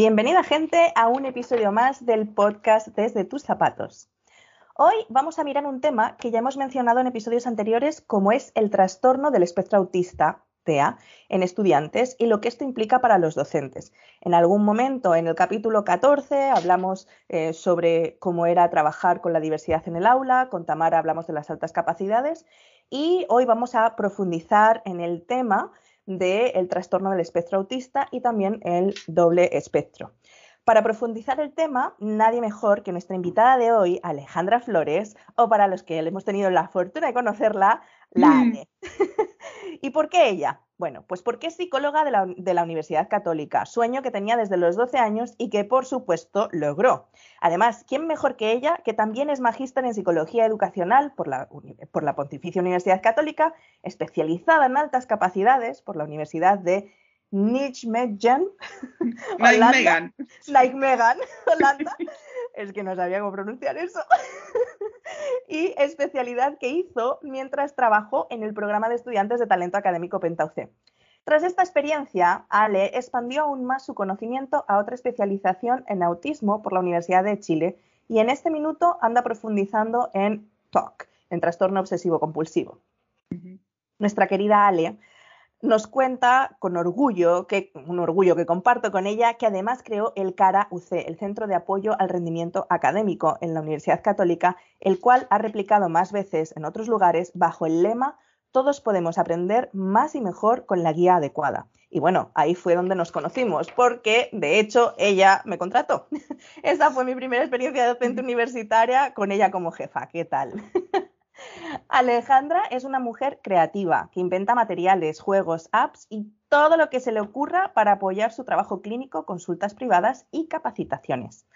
Bienvenida gente a un episodio más del podcast Desde tus zapatos. Hoy vamos a mirar un tema que ya hemos mencionado en episodios anteriores como es el trastorno del espectro autista TEA en estudiantes y lo que esto implica para los docentes. En algún momento, en el capítulo 14, hablamos eh, sobre cómo era trabajar con la diversidad en el aula, con Tamara hablamos de las altas capacidades y hoy vamos a profundizar en el tema del trastorno del espectro autista y también el doble espectro. Para profundizar el tema, nadie mejor que nuestra invitada de hoy, Alejandra Flores, o para los que hemos tenido la fortuna de conocerla, la mm. ¿Y por qué ella? Bueno, pues porque es psicóloga de la, Universidad Católica, sueño que tenía desde los 12 años y que por supuesto logró. Además, ¿quién mejor que ella, que también es magíster en psicología educacional por la, por la Pontificia Universidad Católica, especializada en altas capacidades por la Universidad de Nijmegen, Nijmegen, Nijmegen, Holanda. es que no sabía cómo pronunciar eso. Y especialidad que hizo mientras trabajó en el programa de estudiantes de talento académico Pentauce. Tras esta experiencia, Ale expandió aún más su conocimiento a otra especialización en autismo por la Universidad de Chile y en este minuto anda profundizando en TOC, en trastorno obsesivo compulsivo. Nuestra querida Ale nos cuenta con orgullo, que, un orgullo que comparto con ella, que además creó el CARA UC, el Centro de Apoyo al Rendimiento Académico en la Universidad Católica, el cual ha replicado más veces en otros lugares bajo el lema Todos podemos aprender más y mejor con la guía adecuada. Y bueno, ahí fue donde nos conocimos, porque de hecho ella me contrató. Esa fue mi primera experiencia de docente universitaria con ella como jefa. ¿Qué tal? Alejandra es una mujer creativa que inventa materiales, juegos, apps y todo lo que se le ocurra para apoyar su trabajo clínico, consultas privadas y capacitaciones.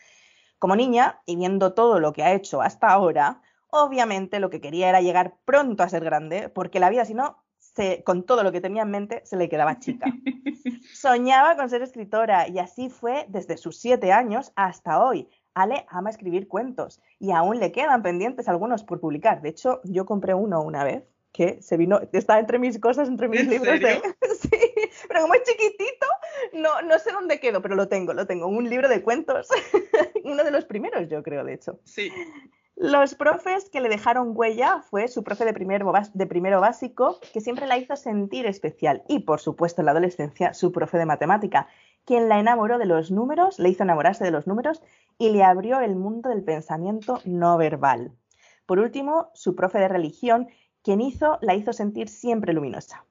Como niña, y viendo todo lo que ha hecho hasta ahora, obviamente lo que quería era llegar pronto a ser grande, porque la vida, si no, con todo lo que tenía en mente, se le quedaba chica. Soñaba con ser escritora y así fue desde sus siete años hasta hoy, Ale ama escribir cuentos y aún le quedan pendientes algunos por publicar. De hecho, yo compré uno una vez que se vino, está entre mis cosas, entre mis libros. sí, pero como es chiquitito, no, no sé dónde quedó, pero lo tengo, lo tengo. Un libro de cuentos. uno de los primeros, yo creo, de hecho. Sí. Los profes que le dejaron huella fue su profe de primero, de primero básico, que siempre la hizo sentir especial. Y, por supuesto, en la adolescencia, su profe de matemática, quien la enamoró de los números, le hizo enamorarse de los números y le abrió el mundo del pensamiento no verbal. Por último, su profe de religión, quien hizo, la hizo sentir siempre luminosa.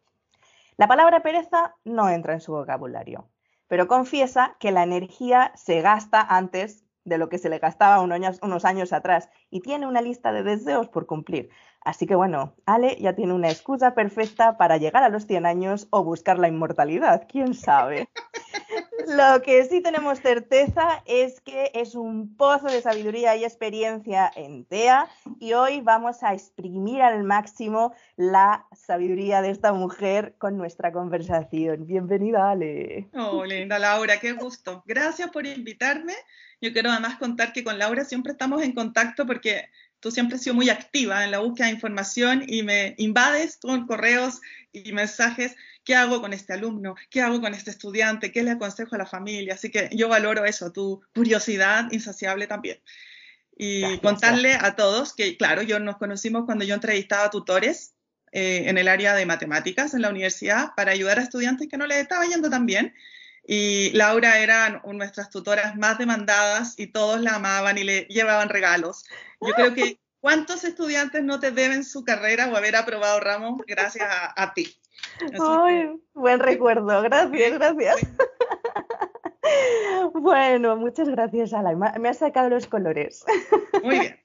La palabra pereza no entra en su vocabulario, pero confiesa que la energía se gasta antes de lo que se le gastaba unos años atrás y tiene una lista de deseos por cumplir. Así que bueno, Ale ya tiene una excusa perfecta para llegar a los 100 años o buscar la inmortalidad, quién sabe. Lo que sí tenemos certeza es que es un pozo de sabiduría y experiencia en TEA y hoy vamos a exprimir al máximo la sabiduría de esta mujer con nuestra conversación. Bienvenida, Ale. Oh, linda Laura, qué gusto. Gracias por invitarme. Yo quiero además contar que con Laura siempre estamos en contacto porque tú siempre has sido muy activa en la búsqueda de información y me invades con correos y mensajes. ¿Qué hago con este alumno? ¿Qué hago con este estudiante? ¿Qué le aconsejo a la familia? Así que yo valoro eso, tu curiosidad insaciable también. Y contarle a todos que, claro, yo nos conocimos cuando yo entrevistaba tutores eh, en el área de matemáticas en la universidad para ayudar a estudiantes que no les estaba yendo tan bien. Y Laura era nuestras tutoras más demandadas y todos la amaban y le llevaban regalos. Yo creo que ¿cuántos estudiantes no te deben su carrera o haber aprobado ramos gracias a, ti? Ay, buen recuerdo, gracias, gracias. Bueno, muchas gracias, Ala. Me has sacado los colores. Muy bien.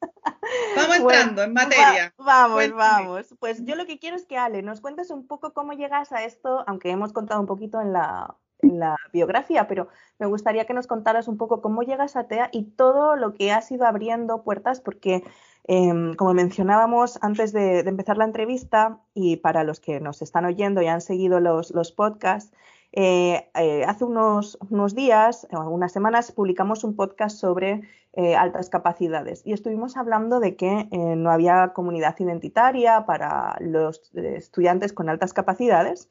Vamos entrando en materia. vamos, vamos. Pues yo lo que quiero es que, Ale, nos cuentes un poco cómo llegas a esto, aunque hemos contado un poquito en la, en la biografía, pero me gustaría que nos contaras un poco cómo llegas a TEA y todo lo que has ido abriendo puertas, porque em, como mencionábamos antes de, empezar la entrevista, y para los que nos están oyendo y han seguido los, podcasts, eh, eh, hace unos, unos días, unas semanas, publicamos un podcast sobre eh, altas capacidades. Y estuvimos hablando de que no había comunidad identitaria para los estudiantes con altas capacidades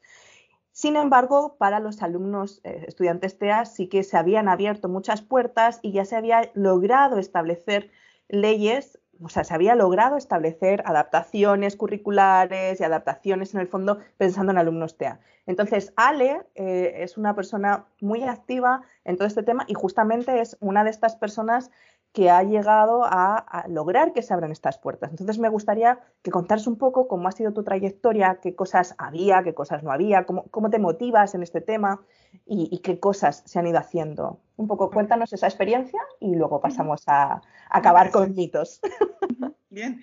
Sin embargo, para los alumnos eh, estudiantes TEA sí que se habían abierto muchas puertas y ya se había logrado establecer leyes, o sea, se había logrado establecer adaptaciones curriculares y adaptaciones en el fondo pensando en alumnos TEA. Entonces, Ale eh, es una persona muy activa en todo este tema y justamente es una de estas personas que ha llegado a, lograr que se abran estas puertas. Entonces me gustaría que contaras un poco cómo ha sido tu trayectoria, qué cosas había, qué cosas no había, cómo, te motivas en este tema y, qué cosas se han ido haciendo. Un poco cuéntanos esa experiencia y luego pasamos a, acabar con mitos. Bien.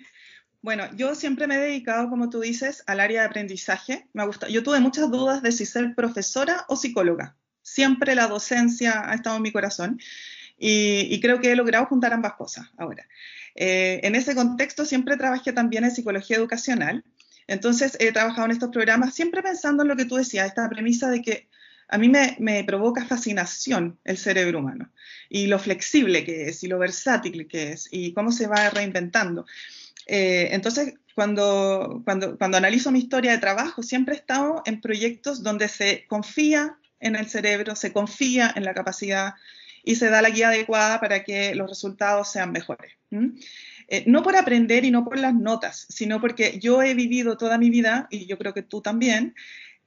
Bueno, yo siempre me he dedicado, como tú dices, al área de aprendizaje. Me gusta. Yo tuve muchas dudas de si ser profesora o psicóloga. Siempre la docencia ha estado en mi corazón y, creo que he logrado juntar ambas cosas ahora. Eh, en ese contexto siempre trabajé también en psicología educacional, entonces he trabajado en estos programas siempre pensando en lo que tú decías, esta premisa de que a mí me, provoca fascinación el cerebro humano y lo flexible que es y lo versátil que es y cómo se va reinventando. Eh, entonces, cuando, cuando, cuando analizo mi historia de trabajo, siempre he estado en proyectos donde se confía en el cerebro, se confía en la capacidad y se da la guía adecuada para que los resultados sean mejores. Eh, no por aprender y no por las notas, sino porque yo he vivido toda mi vida, y yo creo que tú también,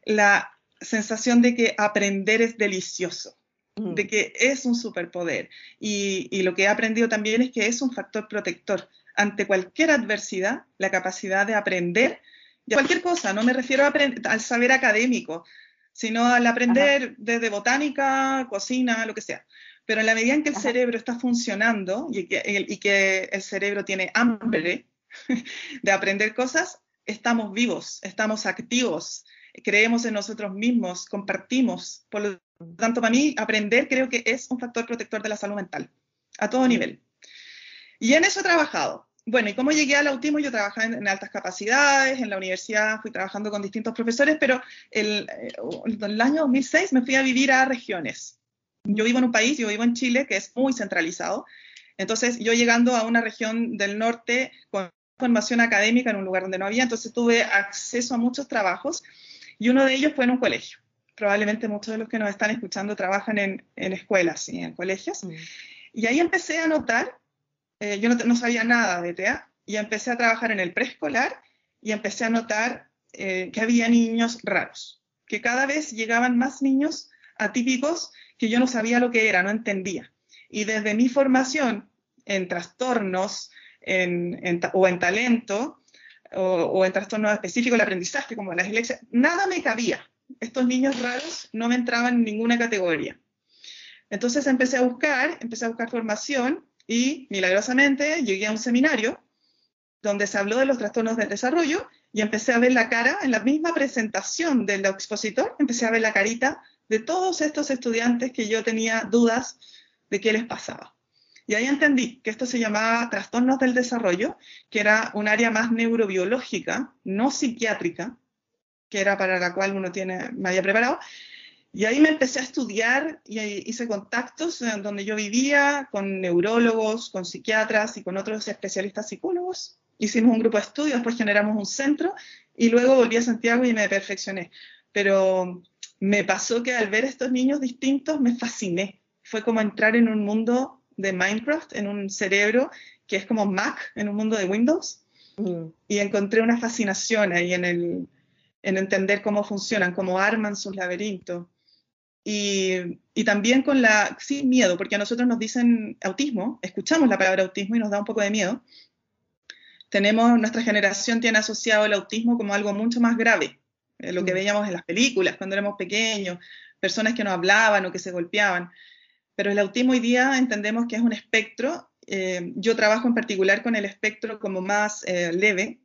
la sensación de que aprender es delicioso, de que es un superpoder. Y, y, lo que he aprendido también es que es un factor protector. Ante cualquier adversidad, la capacidad de aprender, de cualquier cosa, no me refiero a al saber académico, sino al aprender desde botánica, cocina, lo que sea. Pero en la medida en que el cerebro está funcionando y que, el, cerebro tiene hambre de aprender cosas, estamos vivos, estamos activos, creemos en nosotros mismos, compartimos. Por lo tanto, para mí, aprender creo que es un factor protector de la salud mental, a todo nivel. Y en eso he trabajado. Bueno, ¿y cómo llegué al autismo? Yo trabajaba en, altas capacidades, en la universidad fui trabajando con distintos profesores, pero el, eh, el año 2006 me fui a vivir a regiones yo vivo en un país, yo vivo en Chile, que es muy centralizado. Entonces, yo llegando a una región del norte con formación académica en un lugar donde no había, entonces tuve acceso a muchos trabajos y uno de ellos fue en un colegio. Probablemente muchos de los que nos están escuchando trabajan en, escuelas y en colegios. Mm. Y ahí empecé a notar, eh, yo no, sabía nada de TEA, y empecé a trabajar en el preescolar y empecé a notar eh, que había niños raros, que cada vez llegaban más niños atípicos que yo no sabía lo que era, no entendía. Y desde mi formación en trastornos o en talento o, en trastornos específicos del aprendizaje, como la dislexia, nada me cabía. Estos niños raros no me entraban en ninguna categoría. Entonces empecé a buscar, empecé a buscar formación y milagrosamente llegué a un seminario donde se habló de los trastornos del desarrollo y empecé a ver la cara en la misma presentación del expositor, empecé a ver la carita de todos estos estudiantes que yo tenía dudas de qué les pasaba. Y ahí entendí que esto se llamaba trastornos del desarrollo, que era un área más neurobiológica, no psiquiátrica, que era para la cual uno tiene, me había preparado. Y ahí me empecé a estudiar y hice contactos donde yo vivía con neurólogos, con psiquiatras y con otros especialistas psicólogos. Hicimos un grupo de estudios, después generamos un centro y luego volví a Santiago y me perfeccioné. Pero me pasó que al ver estos niños distintos me fasciné. Fue como entrar en un mundo de Minecraft, en un cerebro que es como Mac, en un mundo de Windows. Y encontré una fascinación ahí en, el, en entender cómo funcionan, cómo arman sus laberintos. Y, y, también con la, sin miedo, porque a nosotros nos dicen autismo, escuchamos la palabra autismo y nos da un poco de miedo. Tenemos, nuestra generación tiene asociado el autismo como algo mucho más grave, eh, lo que mm. veíamos en las películas cuando éramos pequeños, personas que no hablaban o que se golpeaban. Pero el autismo hoy día entendemos que es un espectro. Eh, yo trabajo en particular con el espectro como más eh, leve.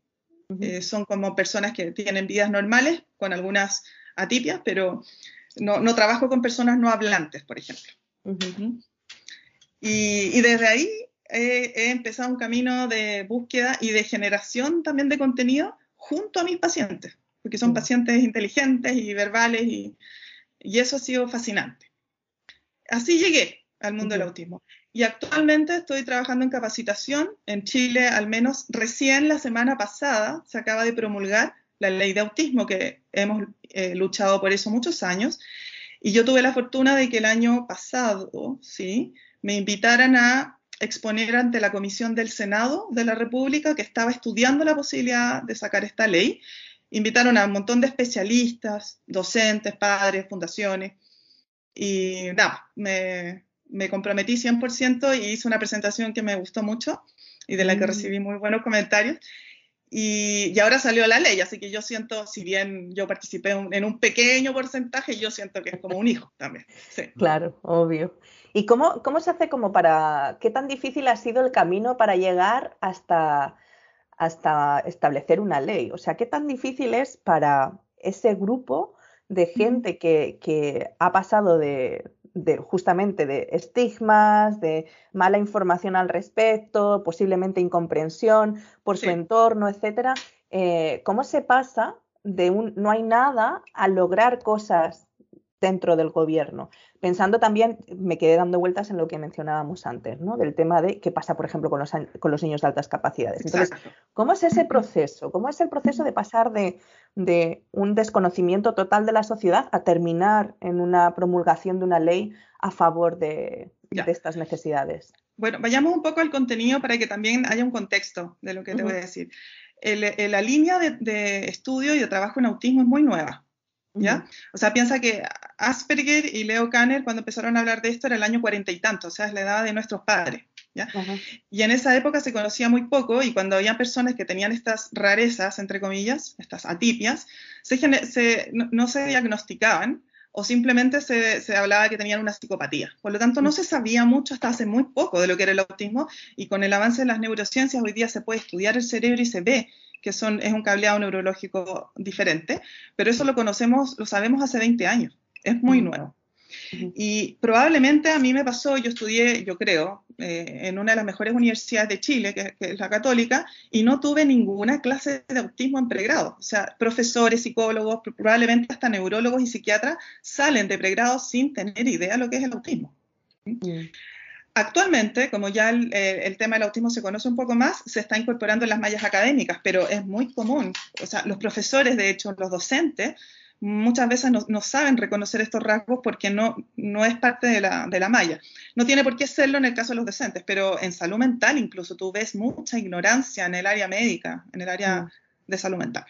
son como personas que tienen vidas normales con algunas atipias, pero no, no trabajo con personas no hablantes, por ejemplo. y, y, desde ahí he empezado un camino de búsqueda y de generación también de contenido junto a mis pacientes porque son mm. pacientes inteligentes y verbales y, eso ha sido fascinante. Así llegué al mundo del autismo. Y actualmente estoy trabajando en capacitación en Chile, al menos recién la semana pasada se acaba de promulgar la ley de autismo, que hemos eh, luchado por eso muchos años. Y yo tuve la fortuna de que el año pasado, ¿sí? Me invitaran a exponer ante la Comisión del Senado de la República que estaba estudiando la posibilidad de sacar esta ley. Invitaron a un montón de especialistas, docentes, padres, fundaciones. Y nada, me, me comprometí 100% y hice una presentación que me gustó mucho y de la que mm. recibí muy buenos comentarios. Y, ahora salió la ley, así que yo siento, si bien yo participé en un pequeño porcentaje, yo siento que es como un hijo también. Claro, obvio. ¿Y cómo, cómo se hace como para, qué tan difícil ha sido el camino para llegar hasta, hasta establecer una ley? O sea, ¿qué tan difícil es para ese grupo de gente que, que ha pasado de, de, justamente de estigmas, de mala información al respecto, posiblemente incomprensión por su entorno, etcétera. Eh, ¿Cómo se pasa de un no hay nada a lograr cosas dentro del gobierno? Pensando también, me quedé dando vueltas en lo que mencionábamos antes, ¿no? Del tema de qué pasa, por ejemplo, con los, con los niños de altas capacidades. Entonces, ¿cómo es ese proceso? ¿Cómo es el proceso de pasar de, de un desconocimiento total de la sociedad a terminar en una promulgación de una ley a favor de, estas necesidades? Bueno, vayamos un poco al contenido para que también haya un contexto de lo que te voy a decir. la línea de, de, estudio y de trabajo en autismo es muy nueva. ¿Ya? O sea, piensa que Asperger y Leo Kanner, cuando empezaron a hablar de esto, era el año cuarenta y tanto, o sea, es la edad de nuestros padres, ¿ya? Y en esa época se conocía muy poco y cuando había personas que tenían estas rarezas, entre comillas, estas atipias, se, no, se diagnosticaban o simplemente se, se, hablaba que tenían una psicopatía. Por lo tanto, no se sabía mucho hasta hace muy poco de lo que era el autismo y con el avance de las neurociencias hoy día se puede estudiar el cerebro y se ve que son, es un cableado neurológico diferente, pero eso lo conocemos, lo sabemos hace 20 años, es muy nuevo. Y probablemente a mí me pasó, yo estudié, yo creo, eh, en una de las mejores universidades de Chile, que, es la católica, y no tuve ninguna clase de autismo en pregrado. O sea, profesores, psicólogos, probablemente hasta neurólogos y psiquiatras salen de pregrado sin tener idea de lo que es el autismo. Actualmente, como ya eh, el, tema del autismo se conoce un poco más, se está incorporando en las mallas académicas, pero es muy común. O sea, los profesores, de hecho, los docentes, muchas veces no, saben reconocer estos rasgos porque no, no es parte de la, de la, malla. No tiene por qué serlo en el caso de los docentes, pero en salud mental incluso tú ves mucha ignorancia en el área médica, en el área mm. de salud mental.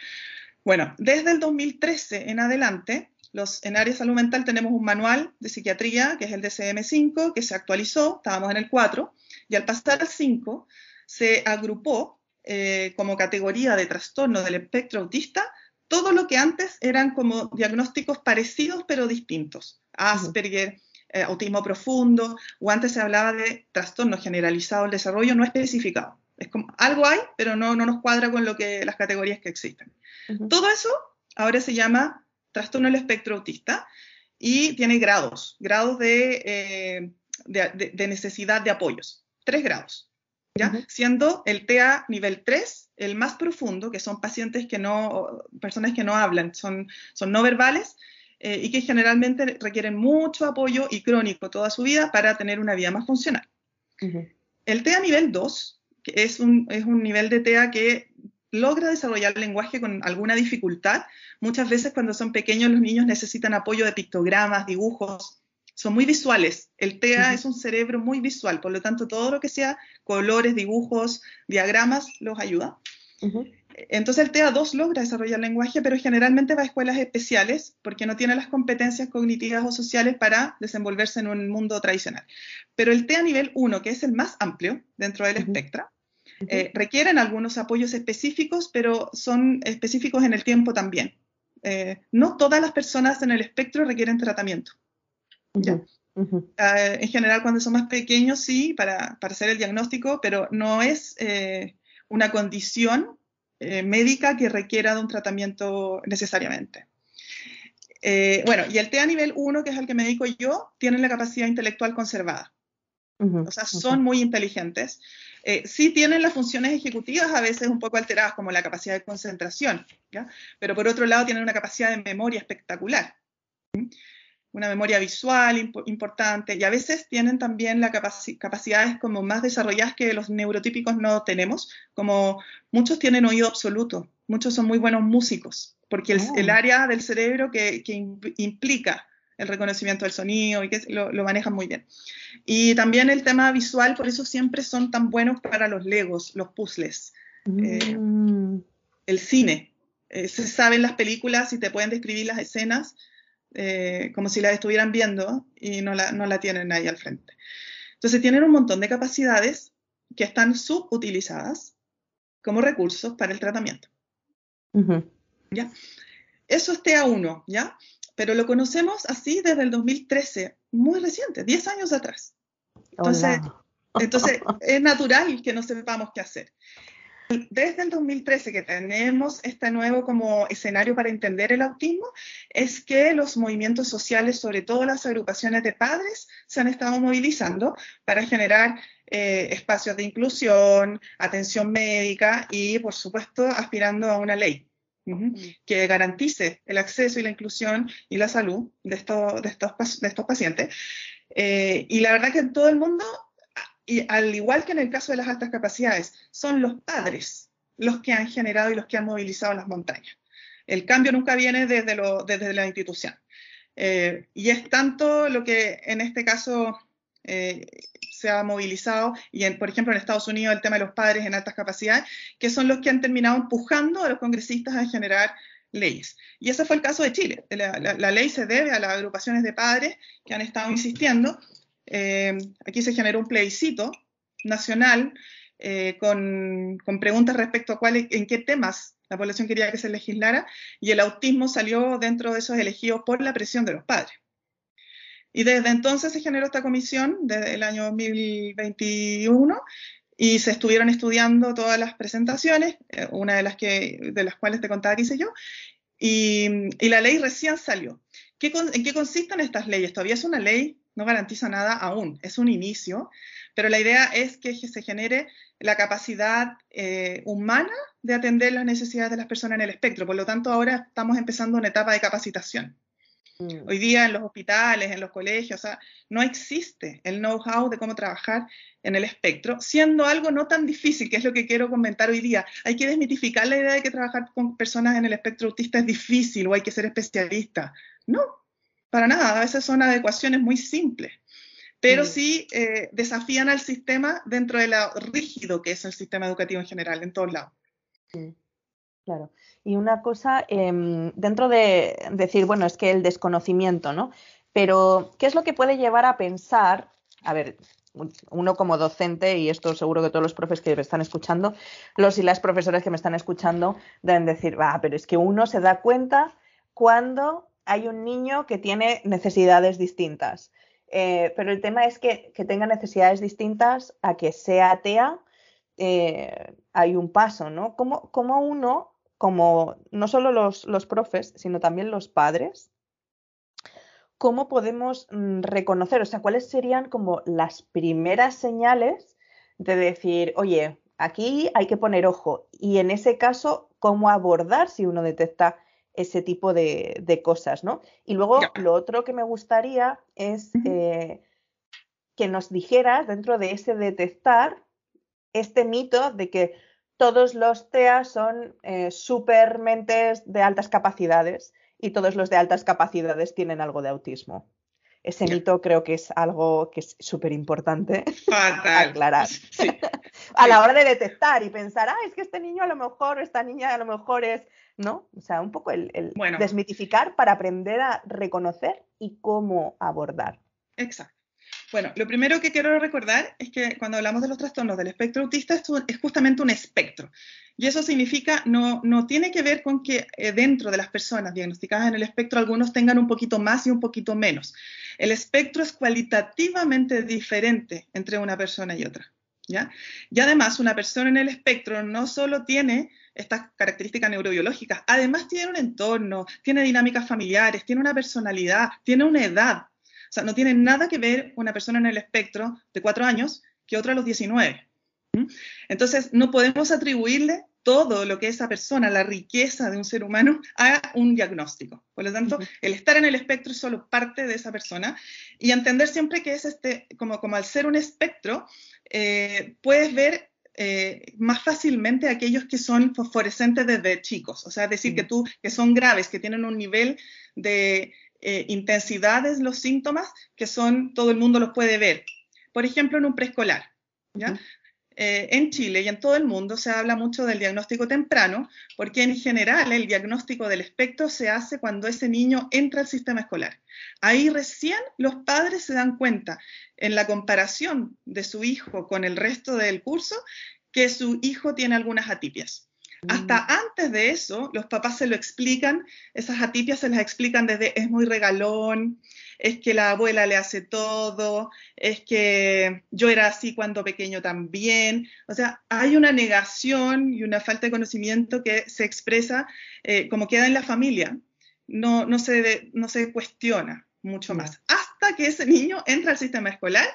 Bueno, desde el 2013 en adelante, los, en área de salud mental tenemos un manual de psiquiatría, que es el DCM5, que se actualizó, estábamos en el 4, y al pasar al 5, se agrupó eh, como categoría de trastorno del espectro autista todo lo que antes eran como diagnósticos parecidos pero distintos. Asperger, eh, autismo profundo, o antes se hablaba de trastorno generalizado del desarrollo no especificado. Es como algo hay, pero no, no nos cuadra con lo que las categorías que existen. Todo eso ahora se llama trastorno del espectro autista y tiene grados, grados de, eh, de, necesidad de apoyos, tres grados, ¿ya? Siendo el TEA nivel 3 el más profundo, que son pacientes que no, personas que no hablan, son, son no verbales eh, y que generalmente requieren mucho apoyo y crónico toda su vida para tener una vida más funcional. El TEA nivel 2, que es un, es un nivel de TEA que logra desarrollar el lenguaje con alguna dificultad. Muchas veces cuando son pequeños los niños necesitan apoyo de pictogramas, dibujos, son muy visuales. El TEA es un cerebro muy visual, por lo tanto todo lo que sea colores, dibujos, diagramas los ayuda. Entonces el TEA 2 logra desarrollar el lenguaje, pero generalmente va a escuelas especiales porque no tiene las competencias cognitivas o sociales para desenvolverse en un mundo tradicional. Pero el TEA nivel 1, que es el más amplio dentro del espectro, eh, requieren algunos apoyos específicos, pero son específicos en el tiempo también. Eh, no todas las personas en el espectro requieren tratamiento. Ah, en general, cuando son más pequeños, sí, para, hacer el diagnóstico, pero no es eh, una condición médica que requiera de un tratamiento necesariamente. bueno, y el TEA nivel 1, que es el que me dedico yo, tiene la capacidad intelectual conservada. o sea, son muy inteligentes, eh, sí tienen las funciones ejecutivas a veces un poco alteradas, como la capacidad de concentración, pero por otro lado tienen una capacidad de memoria espectacular, una memoria visual importante, y a veces tienen también las capacidades como más desarrolladas que los neurotípicos no tenemos, como muchos tienen oído absoluto, muchos son muy buenos músicos, porque el, Oh. el área del cerebro que, que im- implica el reconocimiento del sonido y que lo, lo manejan muy bien. Y también el tema visual, por eso siempre son tan buenos para los legos, los puzzles, Eh, Mm, el cine. Eh, se saben las películas y te pueden describir las escenas eh, como si las estuvieran viendo y no la, no la tienen ahí al frente. Entonces tienen un montón de capacidades que están subutilizadas como recursos para el tratamiento. ujú. Eso es TA1, ¿ya? Pero lo conocemos así desde el 2013, muy reciente, 10 años atrás. Entonces, Hola. Entonces, es natural que no sepamos qué hacer. Desde el 2013 que tenemos este nuevo como escenario para entender el autismo, es que los movimientos sociales, sobre todo las agrupaciones de padres, se han estado movilizando para generar eh, espacios de inclusión, atención médica y, por supuesto, aspirando a una ley que garantice el acceso y la inclusión y la salud de estos, de estos, de estos pacientes. Eh, y la verdad que en todo el mundo y al igual que en el caso de las altas capacidades, son los padres los que han generado y los que han movilizado las montañas. El cambio nunca viene desde, lo, desde la institución. Eh, y es tanto lo que en este caso eh, se ha movilizado, y en, por ejemplo en Estados Unidos el tema de los padres en altas capacidades, que son los que han terminado empujando a los congresistas a generar leyes. Y ese fue el caso de Chile. La, la, la ley se debe a las agrupaciones de padres que han estado insistiendo eh, aquí se generó un plebiscito nacional eh, con, con, preguntas respecto a cuál, en qué temas la población quería que se legislara y el autismo salió dentro de esos elegidos por la presión de los padres. Y desde entonces se generó esta comisión desde el año 2021 y se estuvieron estudiando todas las presentaciones, eh, una de las, que, de las cuales te contaba que hice yo, y, la ley recién salió. ¿Qué, ¿En qué consisten estas leyes? Todavía es una ley, no garantiza nada aún, es un inicio, pero la idea es que se genere la capacidad eh, humana de atender las necesidades de las personas en el espectro. Por lo tanto, ahora estamos empezando una etapa de capacitación. Mm. Hoy día en los hospitales, en los colegios, o sea, no existe el know-how de cómo trabajar en el espectro, siendo algo no tan difícil, que es lo que quiero comentar hoy día. Hay que desmitificar la idea de que trabajar con personas en el espectro autista es difícil o hay que ser especialista. No, para nada, a veces son adecuaciones muy simples, pero sí eh, desafían al sistema dentro de lo rígido que es el sistema educativo en general, en todos lados. Claro. Y una cosa, eh, dentro de decir, bueno, es que el desconocimiento, ¿no? Pero, ¿qué es lo que puede llevar a pensar, a ver, uno como docente, y esto seguro que todos los profes que me están escuchando, los y las profesoras que me están escuchando, deben decir, va, pero es que uno se da cuenta cuando hay un niño que tiene necesidades distintas. Eh, pero el tema es que, que, tenga necesidades distintas a que sea TEA, eh, hay un paso, ¿no? ¿Cómo, cómo uno, como no solo los, los, profes, sino también los padres, cómo podemos mm, reconocer, o sea, cuáles serían como las primeras señales de decir, oye, aquí hay que poner ojo y en ese caso, cómo abordar si uno detecta ese tipo de, de cosas, ¿no? Y luego lo otro que me gustaría es eh, que nos dijeras dentro de ese detectar este mito de que todos los TEA son eh, supermentes de altas capacidades y todos los de altas capacidades tienen algo de autismo. Ese yeah. mito creo que es algo que es súper importante aclarar. Sí. a la hora de detectar y pensar, ah, es que este niño a lo mejor, esta niña a lo mejor es, ¿no? O sea, un poco el, el bueno. desmitificar para aprender a reconocer y cómo abordar. Exacto. Bueno, lo primero que quiero recordar es que cuando hablamos de los trastornos del espectro autista, es justamente un espectro. Y eso significa, no, no tiene que ver con que eh, dentro de las personas diagnosticadas en el espectro algunos tengan un poquito más y un poquito menos. El espectro es cualitativamente diferente entre una persona y otra. ¿ya? Y además, una persona en el espectro no solo tiene estas características neurobiológicas, además tiene un entorno, tiene dinámicas familiares, tiene una personalidad, tiene una edad. O sea, no tiene nada que ver una persona en el espectro de cuatro años que otra a los 19. Entonces, no podemos atribuirle todo lo que esa persona, la riqueza de un ser humano, a un diagnóstico. Por lo tanto, uh -huh. el estar en el espectro es solo parte de esa persona y entender siempre que es este, como, como al ser un espectro, eh, puedes ver eh, más fácilmente aquellos que son fosforescentes desde chicos, o sea, es decir, que, tú, que son graves, que tienen un nivel de eh, intensidad de los síntomas que son, todo el mundo los puede ver. Por ejemplo, en un preescolar, ¿ya? Eh, en Chile y en todo el mundo se habla mucho del diagnóstico temprano, porque en general el diagnóstico del espectro se hace cuando ese niño entra al sistema escolar. Ahí recién los padres se dan cuenta, en la comparación de su hijo con el resto del curso, que su hijo tiene algunas atipias. Hasta mm. antes de eso, los papás se lo explican, esas atipias se las explican desde es muy regalón, es que la abuela le hace todo, es que yo era así cuando pequeño también. O sea, hay una negación y una falta de conocimiento que se expresa eh, como queda en la familia, no, no, se, no se cuestiona mucho más, hasta que ese niño entra al sistema escolar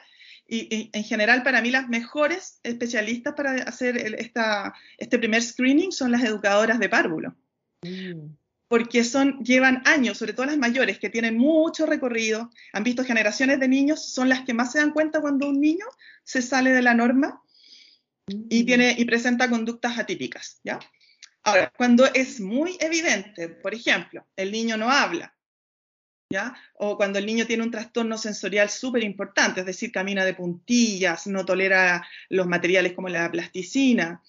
y, en general para mí las mejores especialistas para hacer esta, este primer screening son las educadoras de párvulo. Mm porque son, llevan años, sobre todo las mayores, que tienen mucho recorrido, han visto generaciones de niños, son las que más se dan cuenta cuando un niño se sale de la norma y, mm. tiene, y presenta conductas atípicas. ¿ya? Ahora, cuando es muy evidente, por ejemplo, el niño no habla, o cuando el niño tiene un trastorno sensorial súper importante, es decir, camina de puntillas, no tolera los materiales como la plasticina,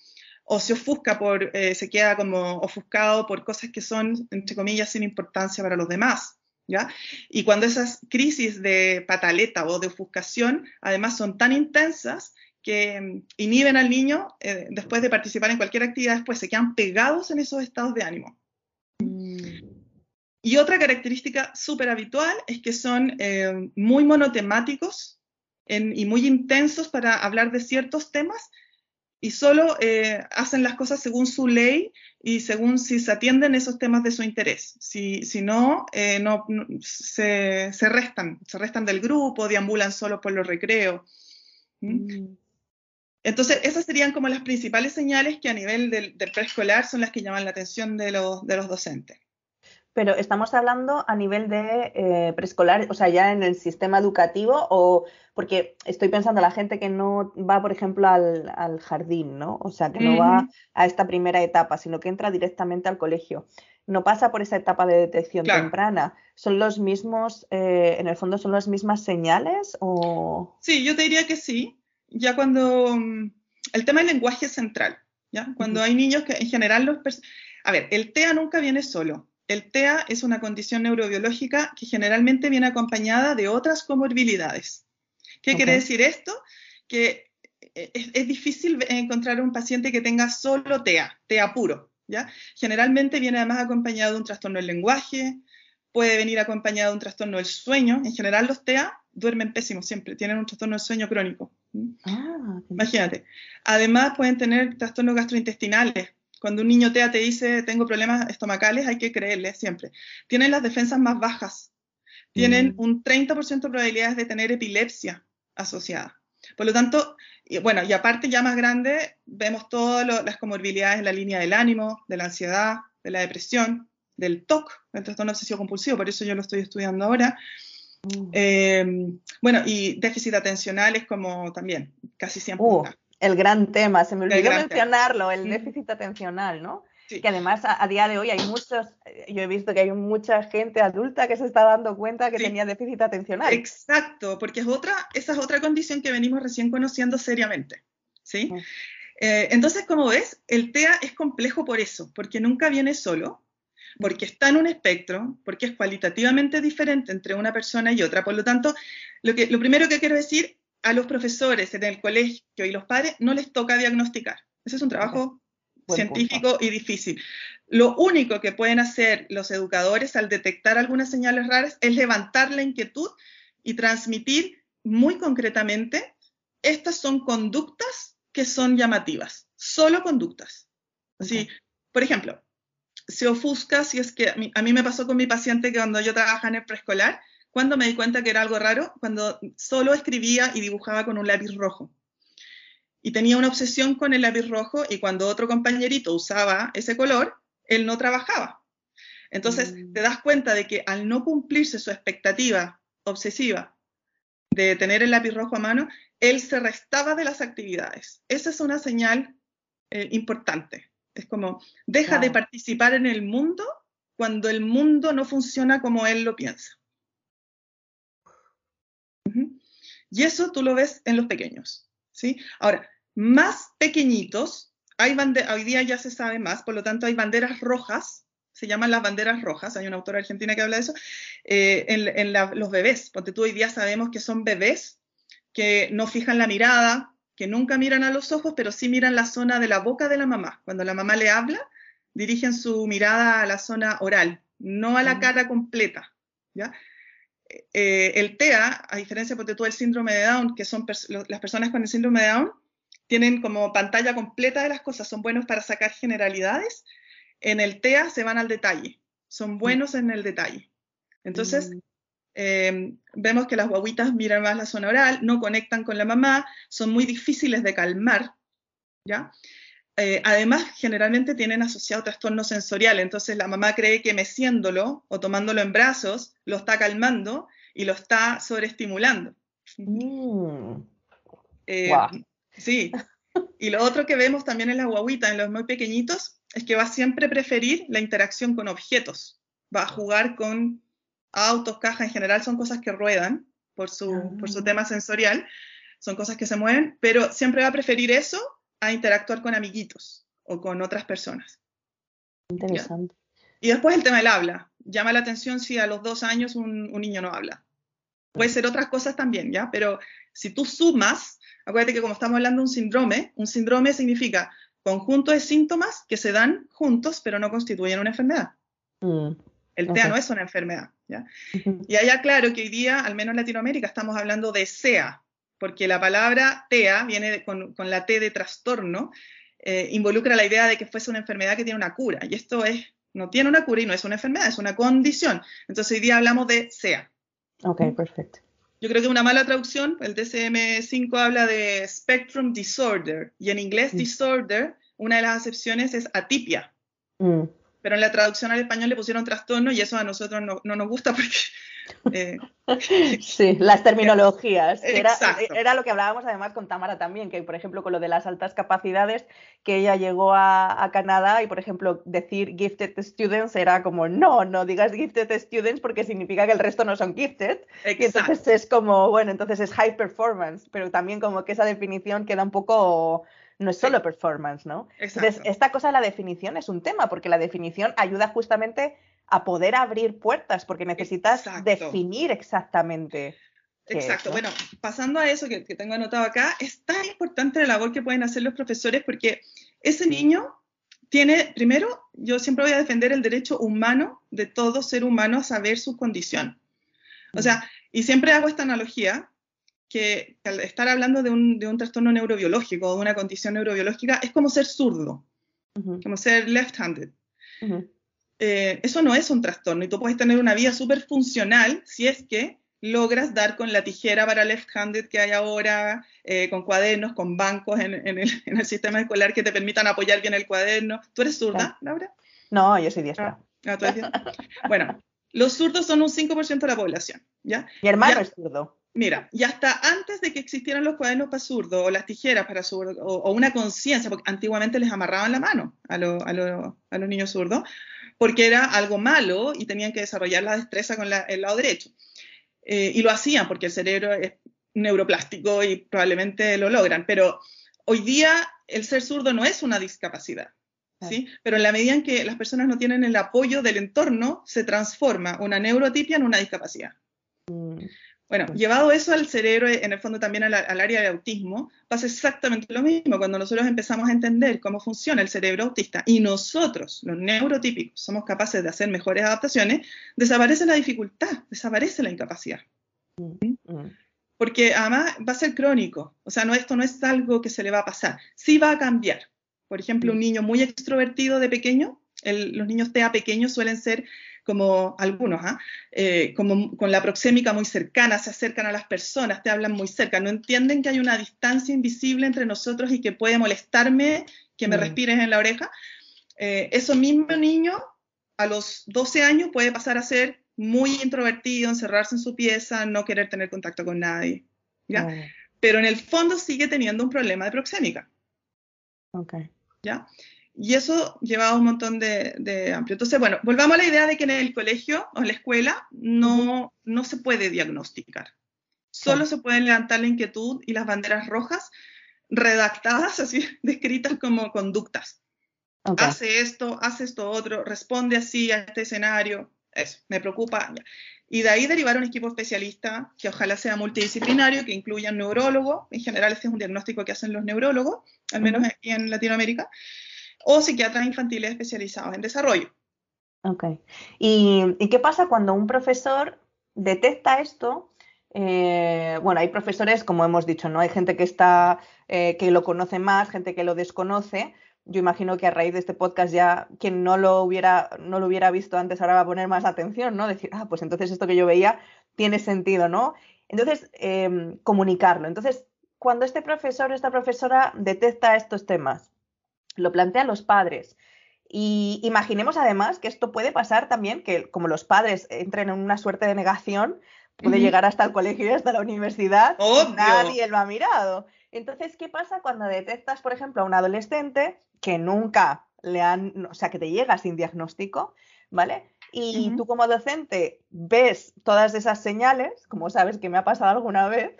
o se ofusca por, eh, se queda como ofuscado por cosas que son, entre comillas, sin importancia para los demás. Y cuando esas crisis de pataleta o de ofuscación, además, son tan intensas que mm, inhiben al niño eh, después de participar en cualquier actividad, después se quedan pegados en esos estados de ánimo. Mm. Y otra característica súper habitual es que son eh, muy monotemáticos y muy intensos para hablar de ciertos temas y solo eh, hacen las cosas según su ley y según si se atienden esos temas de su interés. Si, si no, eh, no se, se, restan, se restan del grupo, deambulan solo por los recreos. Mm. Entonces, esas serían como las principales señales que a nivel del, del preescolar son las que llaman la atención de los, de los docentes. Pero estamos hablando a nivel de eh, preescolar, o sea, ya en el sistema educativo, o porque estoy pensando la gente que no va, por ejemplo, al, jardín, ¿no? O sea, que no va a esta primera etapa, sino que entra directamente al colegio. No pasa por esa etapa de detección temprana. ¿Son los mismos, eh, en el fondo, son las mismas señales? O... Sí, yo te diría que sí. Ya cuando. Mm, el tema del lenguaje es central, ¿ya? Cuando hay niños que en general los. A ver, el TEA nunca viene solo el TEA es una condición neurobiológica que generalmente viene acompañada de otras comorbilidades. ¿Qué quiere decir esto? Que eh, es, difícil encontrar un paciente que tenga solo TEA, TEA puro. ¿ya? Generalmente viene además acompañado de un trastorno del lenguaje, puede venir acompañado de un trastorno del sueño. En general los TEA duermen pésimo siempre, tienen un trastorno del sueño crónico. Ah, Imagínate. Además pueden tener trastornos gastrointestinales, cuando un niño TEA te dice tengo problemas estomacales, hay que creerle siempre. Tienen las defensas más bajas. Tienen mm. un 30% de probabilidades de tener epilepsia asociada. Por lo tanto, y bueno, y aparte ya más grande, vemos todas las comorbilidades en la línea del ánimo, de la ansiedad, de la depresión, del TOC, del trastorno obsesivo compulsivo, por eso yo lo estoy estudiando ahora. Mm. Eh, bueno, y déficit atencional es como también casi siempre. Uh, el gran tema, se me olvidó mencionarlo, el déficit atencional, ¿no? Que además a, día de hoy hay muchos, eh, yo he visto que hay mucha gente adulta que se está dando cuenta que tenía déficit atencional. Exacto, porque es otra, esa es otra condición que venimos recién conociendo seriamente, ¿sí? Eh, entonces, como ves, el TEA es complejo por eso, porque nunca viene solo, porque está en un espectro, porque es cualitativamente diferente entre una persona y otra. Por lo tanto, lo, que, lo primero que quiero decir a los profesores en el colegio y los padres no les toca diagnosticar. Ese es un trabajo científico y difícil. Lo único que pueden hacer los educadores al detectar algunas señales raras es levantar la inquietud y transmitir muy concretamente, estas son conductas que son llamativas, solo conductas. Así, por ejemplo, se ofusca si es que a mí, a mí, me pasó con mi paciente que cuando yo trabajaba en el preescolar, cuando me di cuenta que era algo raro? Cuando solo escribía y dibujaba con un lápiz rojo. Y tenía una obsesión con el lápiz rojo y cuando otro compañerito usaba ese color, él no trabajaba. Entonces mm. te das cuenta de que al no cumplirse su expectativa obsesiva de tener el lápiz rojo a mano, él se restaba de las actividades. Esa es una señal eh, importante. Es como, deja de participar en el mundo cuando el mundo no funciona como él lo piensa. Y eso tú lo ves en los pequeños. ¿sí? Ahora, más pequeñitos, hay hoy día ya se sabe más, por lo tanto hay banderas rojas, se llaman las banderas rojas, hay una autora argentina que habla de eso, eh, en, los bebés, porque tú hoy día sabemos que son bebés que no fijan la mirada, que nunca miran a los ojos, pero sí miran la zona de la boca de la mamá. Cuando la mamá le habla, dirigen su mirada a la zona oral, no a la cara completa. ¿ya? Eh, el TEA, a diferencia de tú el síndrome de Down, que son las personas con el síndrome de Down, tienen como pantalla completa de las cosas, son buenos para sacar generalidades. En el TEA se van al detalle, son buenos en el detalle. Entonces, mm. eh, vemos que las guaguitas miran más la zona oral, no conectan con la mamá, son muy difíciles de calmar, ¿ya? Eh, además, generalmente tienen asociado trastorno sensorial, entonces la mamá cree que meciéndolo o tomándolo en brazos lo está calmando y lo está sobreestimulando. Mm. Eh, sí. Y lo otro que vemos también en la guaguita, en los muy pequeñitos, es que va a siempre preferir la interacción con objetos. Va a jugar con autos, cajas, en general son cosas que ruedan por su, por su ah. tema sensorial, son cosas que se mueven, pero siempre va a preferir eso a interactuar con amiguitos o con otras personas. Interesante. Y después el tema del habla. Llama la atención si a los dos años un, niño no habla. Puede ser otras cosas también, ¿ya? Pero si tú sumas, acuérdate que como estamos hablando de un síndrome, un síndrome significa conjunto de síntomas que se dan juntos pero no constituyen una enfermedad. Mm, el TEA no es una enfermedad. ¿ya? Y allá claro que hoy día, al menos en Latinoamérica, estamos hablando de SEA, porque la palabra TEA viene con, la T de trastorno, eh, involucra la idea de que fuese una enfermedad que tiene una cura, y esto es, no tiene una cura y no es una enfermedad, es una condición. Entonces hoy día hablamos de SEA. Ok, perfecto. Yo creo que una mala traducción, el DSM-5 habla de Spectrum Disorder, y en inglés mm. disorder, una de las acepciones es atipia. Mm. Pero en la traducción al español le pusieron trastorno y eso a nosotros no, no nos gusta porque eh, sí, las terminologías. Era, era, lo que hablábamos además con Tamara también, que por ejemplo con lo de las altas capacidades, que ella llegó a, Canadá y por ejemplo decir gifted students era como, no, no digas gifted students porque significa que el resto no son gifted. Y entonces es como, bueno, entonces es high performance, pero también como que esa definición queda un poco no es solo performance, ¿no? Entonces, esta cosa de la definición es un tema, porque la definición ayuda justamente a poder abrir puertas, porque necesitas definir exactamente. Exacto. Bueno, pasando a eso que, tengo anotado acá, es tan importante la labor que pueden hacer los profesores porque ese niño tiene, primero, yo siempre voy a defender el derecho humano de todo ser humano a saber su condición. O sea, y siempre hago esta analogía, que al estar hablando de un, de un trastorno neurobiológico o de una condición neurobiológica es como ser zurdo, como ser left-handed. Eh, eso no es un trastorno y tú puedes tener una vida súper funcional si es que logras dar con la tijera para left-handed que hay ahora, eh, con cuadernos, con bancos en, el, sistema escolar que te permitan apoyar bien el cuaderno. ¿Tú eres zurda, Laura? No, yo soy diestra. Ah, ah, bueno, los zurdos son un 5% de la población, ¿ya? Mi hermano es zurdo. Mira, y hasta antes de que existieran los cuadernos para zurdo o las tijeras para zurdo o, una conciencia, porque antiguamente les amarraban la mano a, a, a los niños zurdos, porque era algo malo y tenían que desarrollar la destreza con el lado derecho. Eh, y lo hacían porque el cerebro es neuroplástico y probablemente lo logran, pero hoy día el ser zurdo no es una discapacidad. ¿Sí? Pero en la medida en que las personas no tienen el apoyo del entorno, se transforma una neurotipia en una discapacidad. Mm. Bueno, llevado eso al cerebro, en el fondo también al, área de autismo, pasa exactamente lo mismo. Cuando nosotros empezamos a entender cómo funciona el cerebro autista y nosotros, los neurotípicos, somos capaces de hacer mejores adaptaciones, desaparece la dificultad, desaparece la incapacidad. Porque además va a ser crónico. O sea, no, esto no es algo que se le va a pasar. Sí va a cambiar. Por ejemplo, un niño muy extrovertido de pequeño, los niños TEA pequeños suelen ser como algunos, ¿ah? eh, como con la proxémica muy cercana, se acercan a las personas, te hablan muy cerca, no entienden que hay una distancia invisible entre nosotros y que puede molestarme que me mm. respires en la oreja. Eh, eso mismo niño a los 12 años puede pasar a ser muy introvertido, encerrarse en su pieza, no querer tener contacto con nadie. ¿ya? pero en el fondo sigue teniendo un problema de proxémica. Ok. ¿Ya? Y eso lleva un montón de, amplio. Entonces, bueno, volvamos a la idea de que en el colegio o en la escuela no, no se puede diagnosticar. Solo se pueden levantar la inquietud y las banderas rojas redactadas, así, descritas como conductas. Hace esto, hace esto otro, responde así a este escenario. Eso, me preocupa. Y de ahí derivar un equipo especialista que ojalá sea multidisciplinario, que incluya un neurólogo. En general, este es un diagnóstico que hacen los neurólogos, al menos aquí en Latinoamérica o psiquiatras infantiles especializados en desarrollo. Ok. ¿Y, qué pasa cuando un profesor detecta esto? Eh, bueno, hay profesores, como hemos dicho, ¿no? Hay gente que está, eh, que lo conoce más, gente que lo desconoce. Yo imagino que a raíz de este podcast ya quien no lo hubiera, no lo hubiera visto antes ahora va a poner más atención, ¿no? Decir, ah, pues entonces esto que yo veía tiene sentido, ¿no? Entonces, em, comunicarlo. Entonces, cuando este profesor o esta profesora detecta estos temas, lo plantean los padres. Y imaginemos además que esto puede pasar también, que como los padres entren en una suerte de negación, puede llegar hasta el colegio y hasta la universidad, nadie lo ha mirado. Entonces, ¿qué pasa cuando detectas, por ejemplo, a un adolescente que nunca le han, o sea, que te llega sin diagnóstico, ¿vale? Y tú como docente ves todas esas señales, como sabes que me ha pasado alguna vez,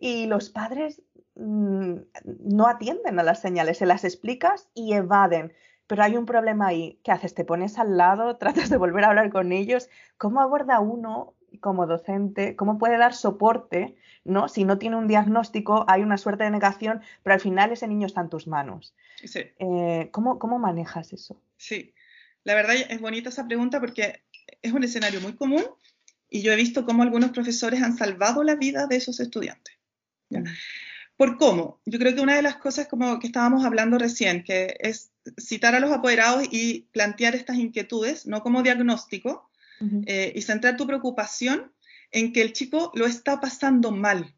y los padres no atienden a las señales, se las explicas y evaden. Pero hay un problema ahí. ¿Qué haces? ¿Te pones al lado? ¿Tratas de volver a hablar con ellos? ¿Cómo aborda uno como docente? ¿Cómo puede dar soporte? ¿no? Si no tiene un diagnóstico, hay una suerte de negación, pero al final ese niño está en tus manos. Eh, ¿cómo, ¿Cómo manejas eso? Sí, la verdad es bonita esa pregunta porque es un escenario muy común y yo he visto cómo algunos profesores han salvado la vida de esos estudiantes. ¿ya? Mm. ¿Por cómo? Yo creo que una de las cosas como que estábamos hablando recién, que es citar a los apoderados y plantear estas inquietudes, no como diagnóstico, eh, y centrar tu preocupación en que el chico lo está pasando mal.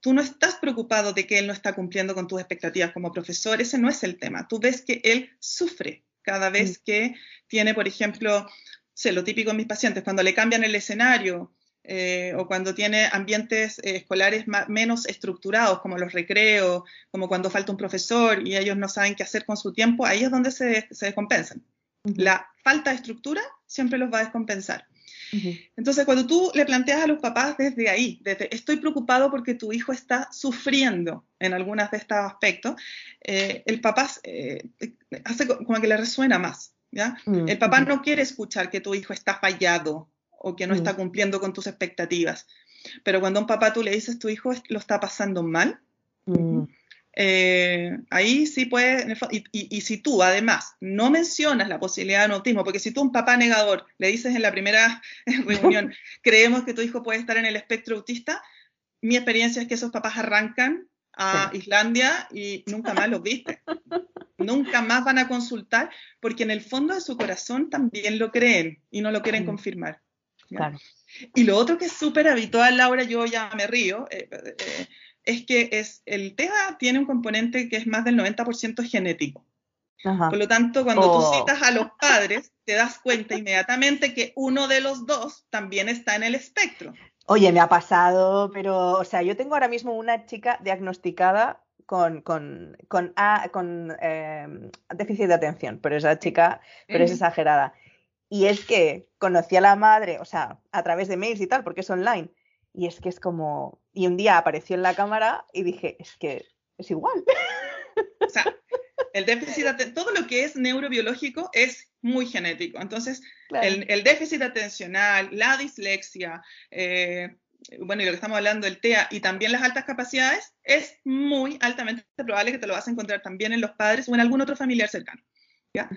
Tú no estás preocupado de que él no está cumpliendo con tus expectativas como profesor, ese no es el tema. Tú ves que él sufre cada vez que tiene, por ejemplo, sé, lo típico en mis pacientes, cuando le cambian el escenario, eh, o cuando tiene ambientes eh, escolares menos estructurados, como los recreos, como cuando falta un profesor y ellos no saben qué hacer con su tiempo, ahí es donde se, se descompensan. La falta de estructura siempre los va a descompensar. Entonces, cuando tú le planteas a los papás desde ahí, desde estoy preocupado porque tu hijo está sufriendo en algunos de estos aspectos, eh, el papá hace como que le resuena más. ¿ya? Mm, el papá no quiere escuchar que tu hijo está fallado, o que no está mm. cumpliendo con tus expectativas. Pero cuando a un papá tú le dices tu hijo lo está pasando mal, mm. eh, ahí sí puede, y, si tú además no mencionas la posibilidad de autismo, porque si tú un papá negador le dices en la primera reunión, creemos que tu hijo puede estar en el espectro autista, mi experiencia es que esos papás arrancan a Islandia y nunca más los viste. nunca más van a consultar porque en el fondo de su corazón también lo creen y no lo quieren mm. Confirmar. Y lo otro que es súper habitual, Laura, yo ya me río, eh, eh, es que es, el TEA tiene un componente que es más del 90% genético. Por lo tanto, cuando tú oh. citas a los padres, te das cuenta inmediatamente que uno de los dos también está en el espectro. Oye, me ha pasado, pero, o sea, yo tengo ahora mismo una chica diagnosticada con, con, con, con em, déficit de atención, pero esa chica, pero es exagerada. Y es que conocí a la madre, o sea, a través de mails y tal, porque es online. Y es que es como. Y un día apareció en la cámara y dije, es que es igual. O sea, el déficit, todo lo que es neurobiológico es muy genético. Entonces, el, déficit atencional, la dislexia, eh, bueno, y lo que estamos hablando, el TEA y también las altas capacidades, es muy altamente probable que te lo vas a encontrar también en los padres o en algún otro familiar cercano. ¿ya?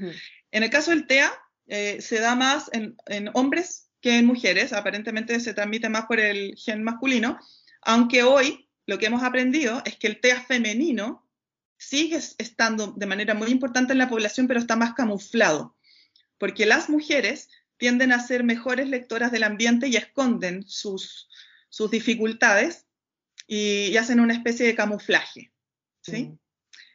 En el caso del TEA, eh, se da más en, hombres que en mujeres, aparentemente se transmite más por el gen masculino, aunque hoy lo que hemos aprendido es que el TEA femenino sigue estando de manera muy importante en la población, pero está más camuflado, porque las mujeres tienden a ser mejores lectoras del ambiente y esconden sus, sus dificultades y, hacen una especie de camuflaje. ¿sí? Mm.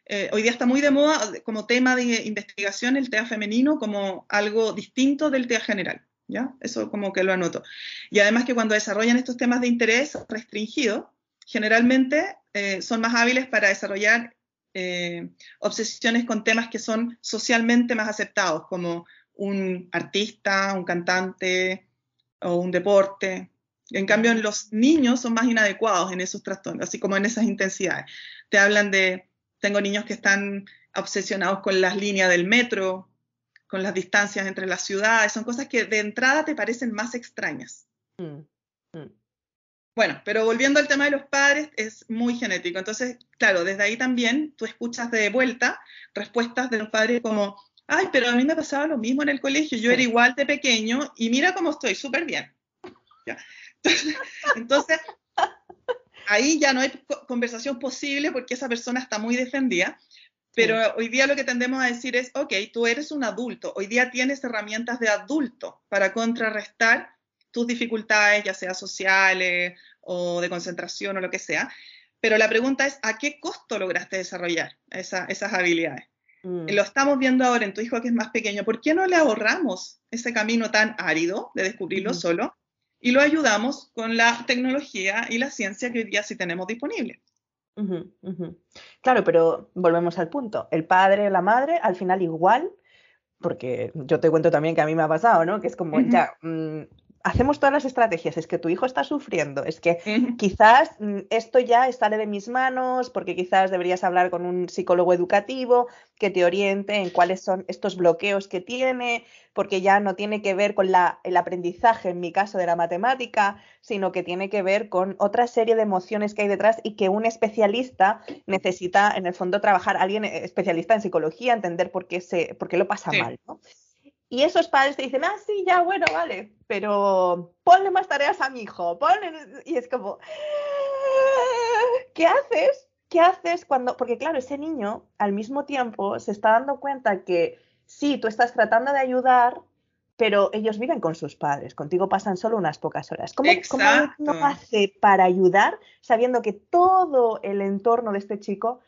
Eh, hoy día está muy de moda como tema de investigación el TEA femenino como algo distinto del TEA general. ¿ya? Eso como que lo anoto. Y además que cuando desarrollan estos temas de interés restringido, generalmente eh, son más hábiles para desarrollar eh, obsesiones con temas que son socialmente más aceptados, como un artista, un cantante o un deporte. En cambio, los niños son más inadecuados en esos trastornos, así como en esas intensidades. Te hablan de, tengo niños que están obsesionados con las líneas del metro, con las distancias entre las ciudades, son cosas que de entrada te parecen más extrañas. Mm, mm. Bueno, pero volviendo al tema de los padres, es muy genético. Entonces, claro, desde ahí también tú escuchas de vuelta respuestas de los padres como, ay, pero a mí me pasaba lo mismo en el colegio, yo era igual de pequeño y mira cómo estoy, súper bien. Entonces, ahí ya no hay conversación posible porque esa persona está muy defendida. Pero hoy día lo que tendemos a decir es, ok, tú eres un adulto, hoy día tienes herramientas de adulto para contrarrestar tus dificultades, ya sea sociales o de concentración o lo que sea. Pero la pregunta es, ¿a qué costo lograste desarrollar esas habilidades? Mm. Lo estamos viendo ahora en tu hijo que es más pequeño. ¿Por qué no le ahorramos ese camino tan árido de descubrirlo solo y lo ayudamos con la tecnología y la ciencia que hoy día sí tenemos disponible? Claro, pero volvemos al punto. El padre, la madre, al final igual, porque yo te cuento también que a mí me ha pasado, ¿no? Que es como, ya, mm, hacemos todas las estrategias, es que tu hijo está sufriendo, es que quizás mm, esto ya sale de mis manos, porque quizás deberías hablar con un psicólogo educativo que te oriente en cuáles son estos bloqueos que tiene, porque ya no tiene que ver con la, el aprendizaje, en mi caso, de la matemática, sino que tiene que ver con otra serie de emociones que hay detrás y que un especialista necesita, en el fondo, trabajar, alguien especialista en psicología, entender por qué, se, por qué lo pasa mal. ¿no? Y esos padres te dicen, ah, sí, ya, bueno, vale, pero ponle más tareas a mi hijo, ponle... Y es como, ¿qué haces? ¿Qué haces cuando...? Porque claro, ese niño al mismo tiempo se está dando cuenta que sí, tú estás tratando de ayudar, pero ellos viven con sus padres, contigo pasan solo unas pocas horas. ¿Cómo, ¿cómo uno hace para ayudar sabiendo que todo el entorno de este chico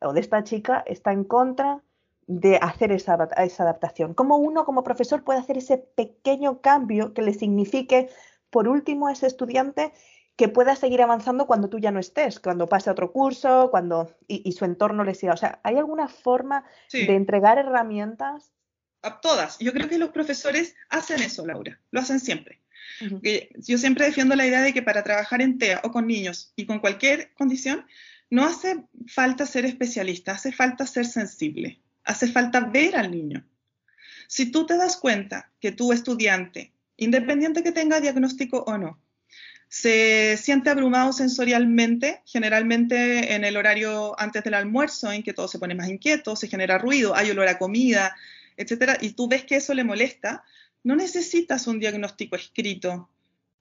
o de esta chica está en contra de hacer esa, adaptación. ¿Cómo uno como profesor puede hacer ese pequeño cambio que le signifique, por último, a ese estudiante que pueda seguir avanzando cuando tú ya no estés, cuando pase otro curso, cuando y, su entorno le siga. O sea, ¿hay alguna forma de entregar herramientas? A todas. Yo creo que los profesores hacen eso, Laura. Lo hacen siempre. Yo siempre defiendo la idea de que para trabajar en TEA o con niños y con cualquier condición, no hace falta ser especialista, hace falta ser sensible hace falta ver al niño. Si tú te das cuenta que tu estudiante, independiente que tenga diagnóstico o no, se siente abrumado sensorialmente, generalmente en el horario antes del almuerzo, en que todo se pone más inquieto, se genera ruido, hay olor a comida, etcétera, y tú ves que eso le molesta, no necesitas un diagnóstico escrito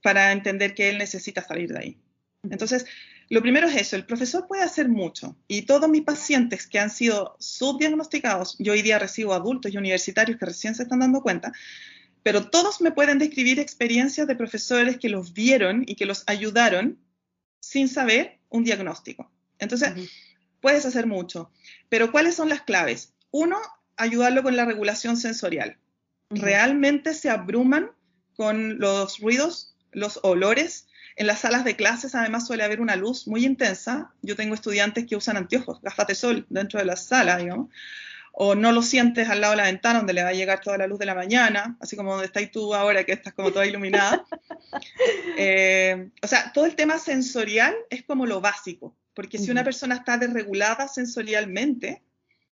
para entender que él necesita salir de ahí. Entonces, lo primero es eso, el profesor puede hacer mucho y todos mis pacientes que han sido subdiagnosticados, yo hoy día recibo adultos y universitarios que recién se están dando cuenta, pero todos me pueden describir experiencias de profesores que los vieron y que los ayudaron sin saber un diagnóstico. Entonces, puedes hacer mucho, pero ¿cuáles son las claves? Uno, ayudarlo con la regulación sensorial. Realmente se abruman con los ruidos, los olores, en las salas de clases además suele haber una luz muy intensa. Yo tengo estudiantes que usan anteojos, gafas de sol dentro de la sala, digamos. O no lo sientes al lado de la ventana donde le va a llegar toda la luz de la mañana, así como donde estás tú ahora que estás como toda iluminada. Eh, o sea, todo el tema sensorial es como lo básico, porque si una persona está desregulada sensorialmente,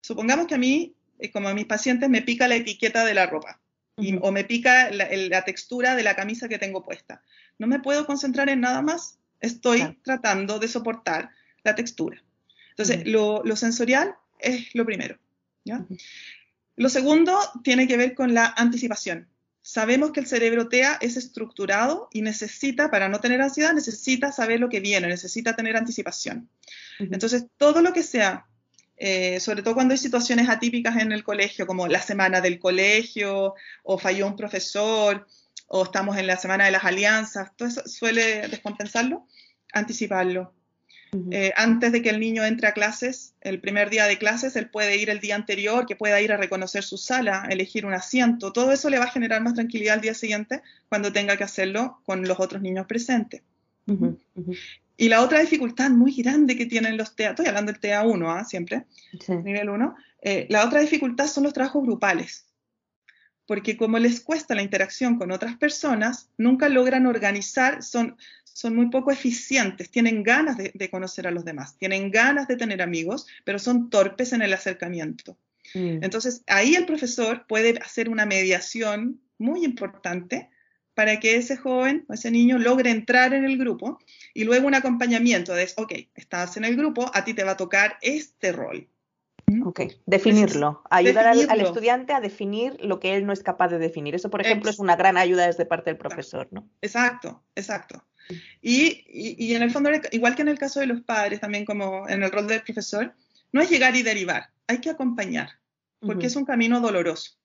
supongamos que a mí, eh, como a mis pacientes, me pica la etiqueta de la ropa o me pica la, textura de la camisa que tengo puesta. No me puedo concentrar en nada más. Estoy tratando de soportar la textura. Entonces, lo, sensorial es lo primero. Lo segundo tiene que ver con la anticipación. Sabemos que el cerebro TEA es estructurado y necesita, para no tener ansiedad, necesita saber lo que viene, necesita tener anticipación. Entonces, todo lo que sea eh, sobre todo cuando hay situaciones atípicas en el colegio, como la semana del colegio, o falló un profesor, o estamos en la semana de las alianzas, todo eso suele descompensarlo, anticiparlo. Eh, antes de que el niño entre a clases, el primer día de clases, él puede ir el día anterior, que pueda ir a reconocer su sala, elegir un asiento, todo eso le va a generar más tranquilidad al día siguiente cuando tenga que hacerlo con los otros niños presentes. Y la otra dificultad muy grande que tienen los TEA, estoy hablando del TEA 1, ¿ah? siempre, nivel 1, eh, la otra dificultad son los trabajos grupales. Porque como les cuesta la interacción con otras personas, nunca logran organizar, son, son muy poco eficientes, tienen ganas de, conocer a los demás, tienen ganas de tener amigos, pero son torpes en el acercamiento. Mm. Entonces, ahí el profesor puede hacer una mediación muy importante para que ese joven o ese niño logre entrar en el grupo y luego un acompañamiento de, ok, estás en el grupo, a ti te va a tocar este rol. Ok, definirlo, ayudar Al, estudiante a definir lo que él no es capaz de definir. Eso, por ejemplo, es una gran ayuda desde parte del profesor, ¿no? Exacto, exacto. Y, en el fondo, igual que en el caso de los padres, también como en el rol del profesor, no es llegar y derivar, hay que acompañar, porque es un camino doloroso.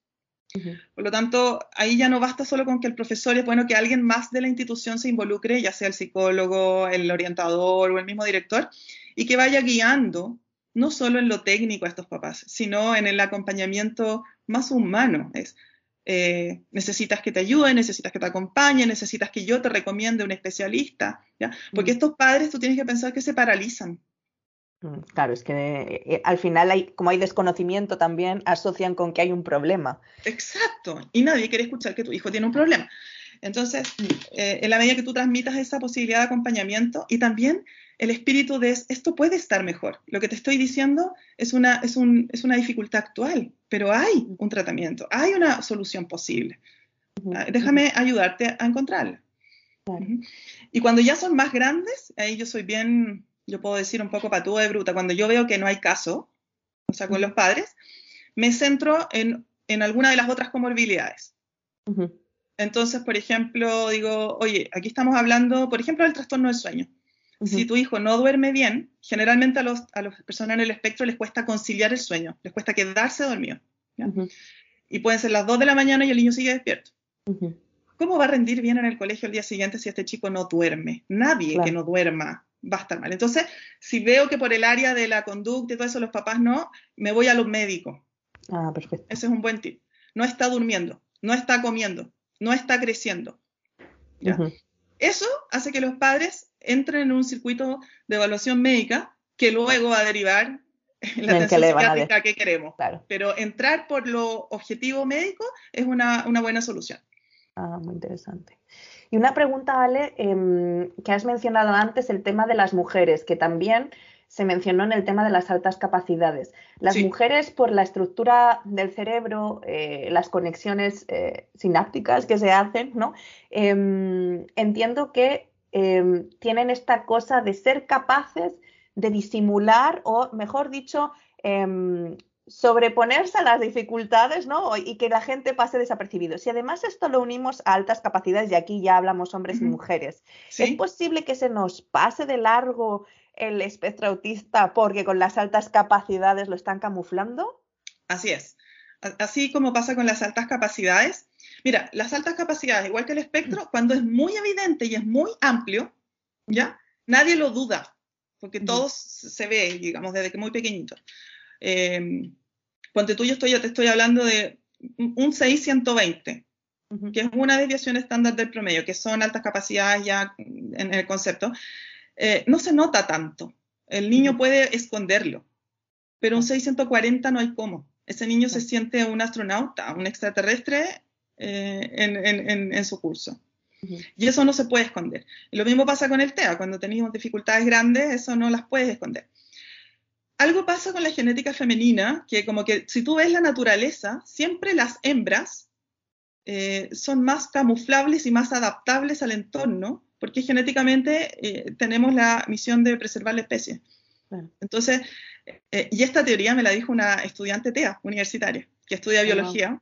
Por lo tanto, ahí ya no basta solo con que el profesor, es bueno que alguien más de la institución se involucre, ya sea el psicólogo, el orientador o el mismo director, y que vaya guiando no solo en lo técnico a estos papás, sino en el acompañamiento más humano. Es, eh, necesitas que te ayude, necesitas que te acompañe, necesitas que yo te recomiende un especialista, ¿ya? Porque mm. estos padres tú tienes que pensar que se paralizan. Mm, claro, es que eh, al final hay, como hay desconocimiento también, asocian con que hay un problema. Exacto, y nadie quiere escuchar que tu hijo tiene un problema. Entonces, mm. eh, en la medida que tú transmitas esa posibilidad de acompañamiento y también el espíritu de esto puede estar mejor. Lo que te estoy diciendo es una, es, una dificultad actual, pero hay un tratamiento, hay una solución posible. Ah, déjame ayudarte a encontrarla. Y cuando ya son más grandes, ahí yo soy bien, yo puedo decir un poco patúa de bruta, cuando yo veo que no hay caso, o sea, con los padres, me centro en, en alguna de las otras comorbilidades. Entonces, por ejemplo, digo, oye, aquí estamos hablando, por ejemplo, del trastorno del sueño. Si tu hijo no duerme bien, generalmente a, los, a las personas en el espectro les cuesta conciliar el sueño, les cuesta quedarse dormido. Y pueden ser las 2 de la mañana y el niño sigue despierto. ¿Cómo va a rendir bien en el colegio el día siguiente si este chico no duerme? Nadie que no duerma va a estar mal. Entonces, si veo que por el área de la conducta y todo eso los papás no, me voy a los médicos. Ah, perfecto. Ese es un buen tip. No está durmiendo, no está comiendo, no está creciendo. Eso hace que los padres entren en un circuito de evaluación médica que luego va a derivar en la atención psiquiátrica que queremos. Pero entrar por lo objetivo médico es una, buena solución. Ah, muy interesante. Y una pregunta, Ale, em, que has mencionado antes, el tema de las mujeres, que también se mencionó en el tema de las altas capacidades. Las mujeres, por la estructura del cerebro, eh, las conexiones eh, sinápticas que se hacen, ¿no? Em, entiendo que Em, tienen esta cosa de ser capaces de disimular o, mejor dicho, sobreponerse a las dificultades ¿no? y que la gente pase desapercibido. Si además esto lo unimos a altas capacidades, y aquí ya hablamos hombres y mujeres, ¿es posible que se nos pase de largo el espectro autista porque con las altas capacidades lo están camuflando? Así es. Así como pasa con las altas capacidades, Mira, las altas capacidades, igual que el espectro, cuando es muy evidente y es muy amplio, ¿ya? Nadie lo duda, porque todo se ve, digamos, desde que muy pequeñito. Eh, cuando tú yo estoy, yo te estoy hablando de un 620, que es una desviación estándar del promedio, que son altas capacidades ya en el concepto, eh, no se nota tanto. El niño puede esconderlo, pero un 640 no hay cómo. Ese niño se siente un astronauta, un extraterrestre eh, en, su curso. Y eso no se puede esconder. Y lo mismo pasa con el TEA, cuando tenemos dificultades grandes, eso no las puedes esconder. Algo pasa con la genética femenina, que como que si tú ves la naturaleza, siempre las hembras eh, son más camuflables y más adaptables al entorno, porque genéticamente eh, tenemos la misión de preservar la especie. Entonces, y esta teoría me la dijo una estudiante TEA universitaria, que estudia biología,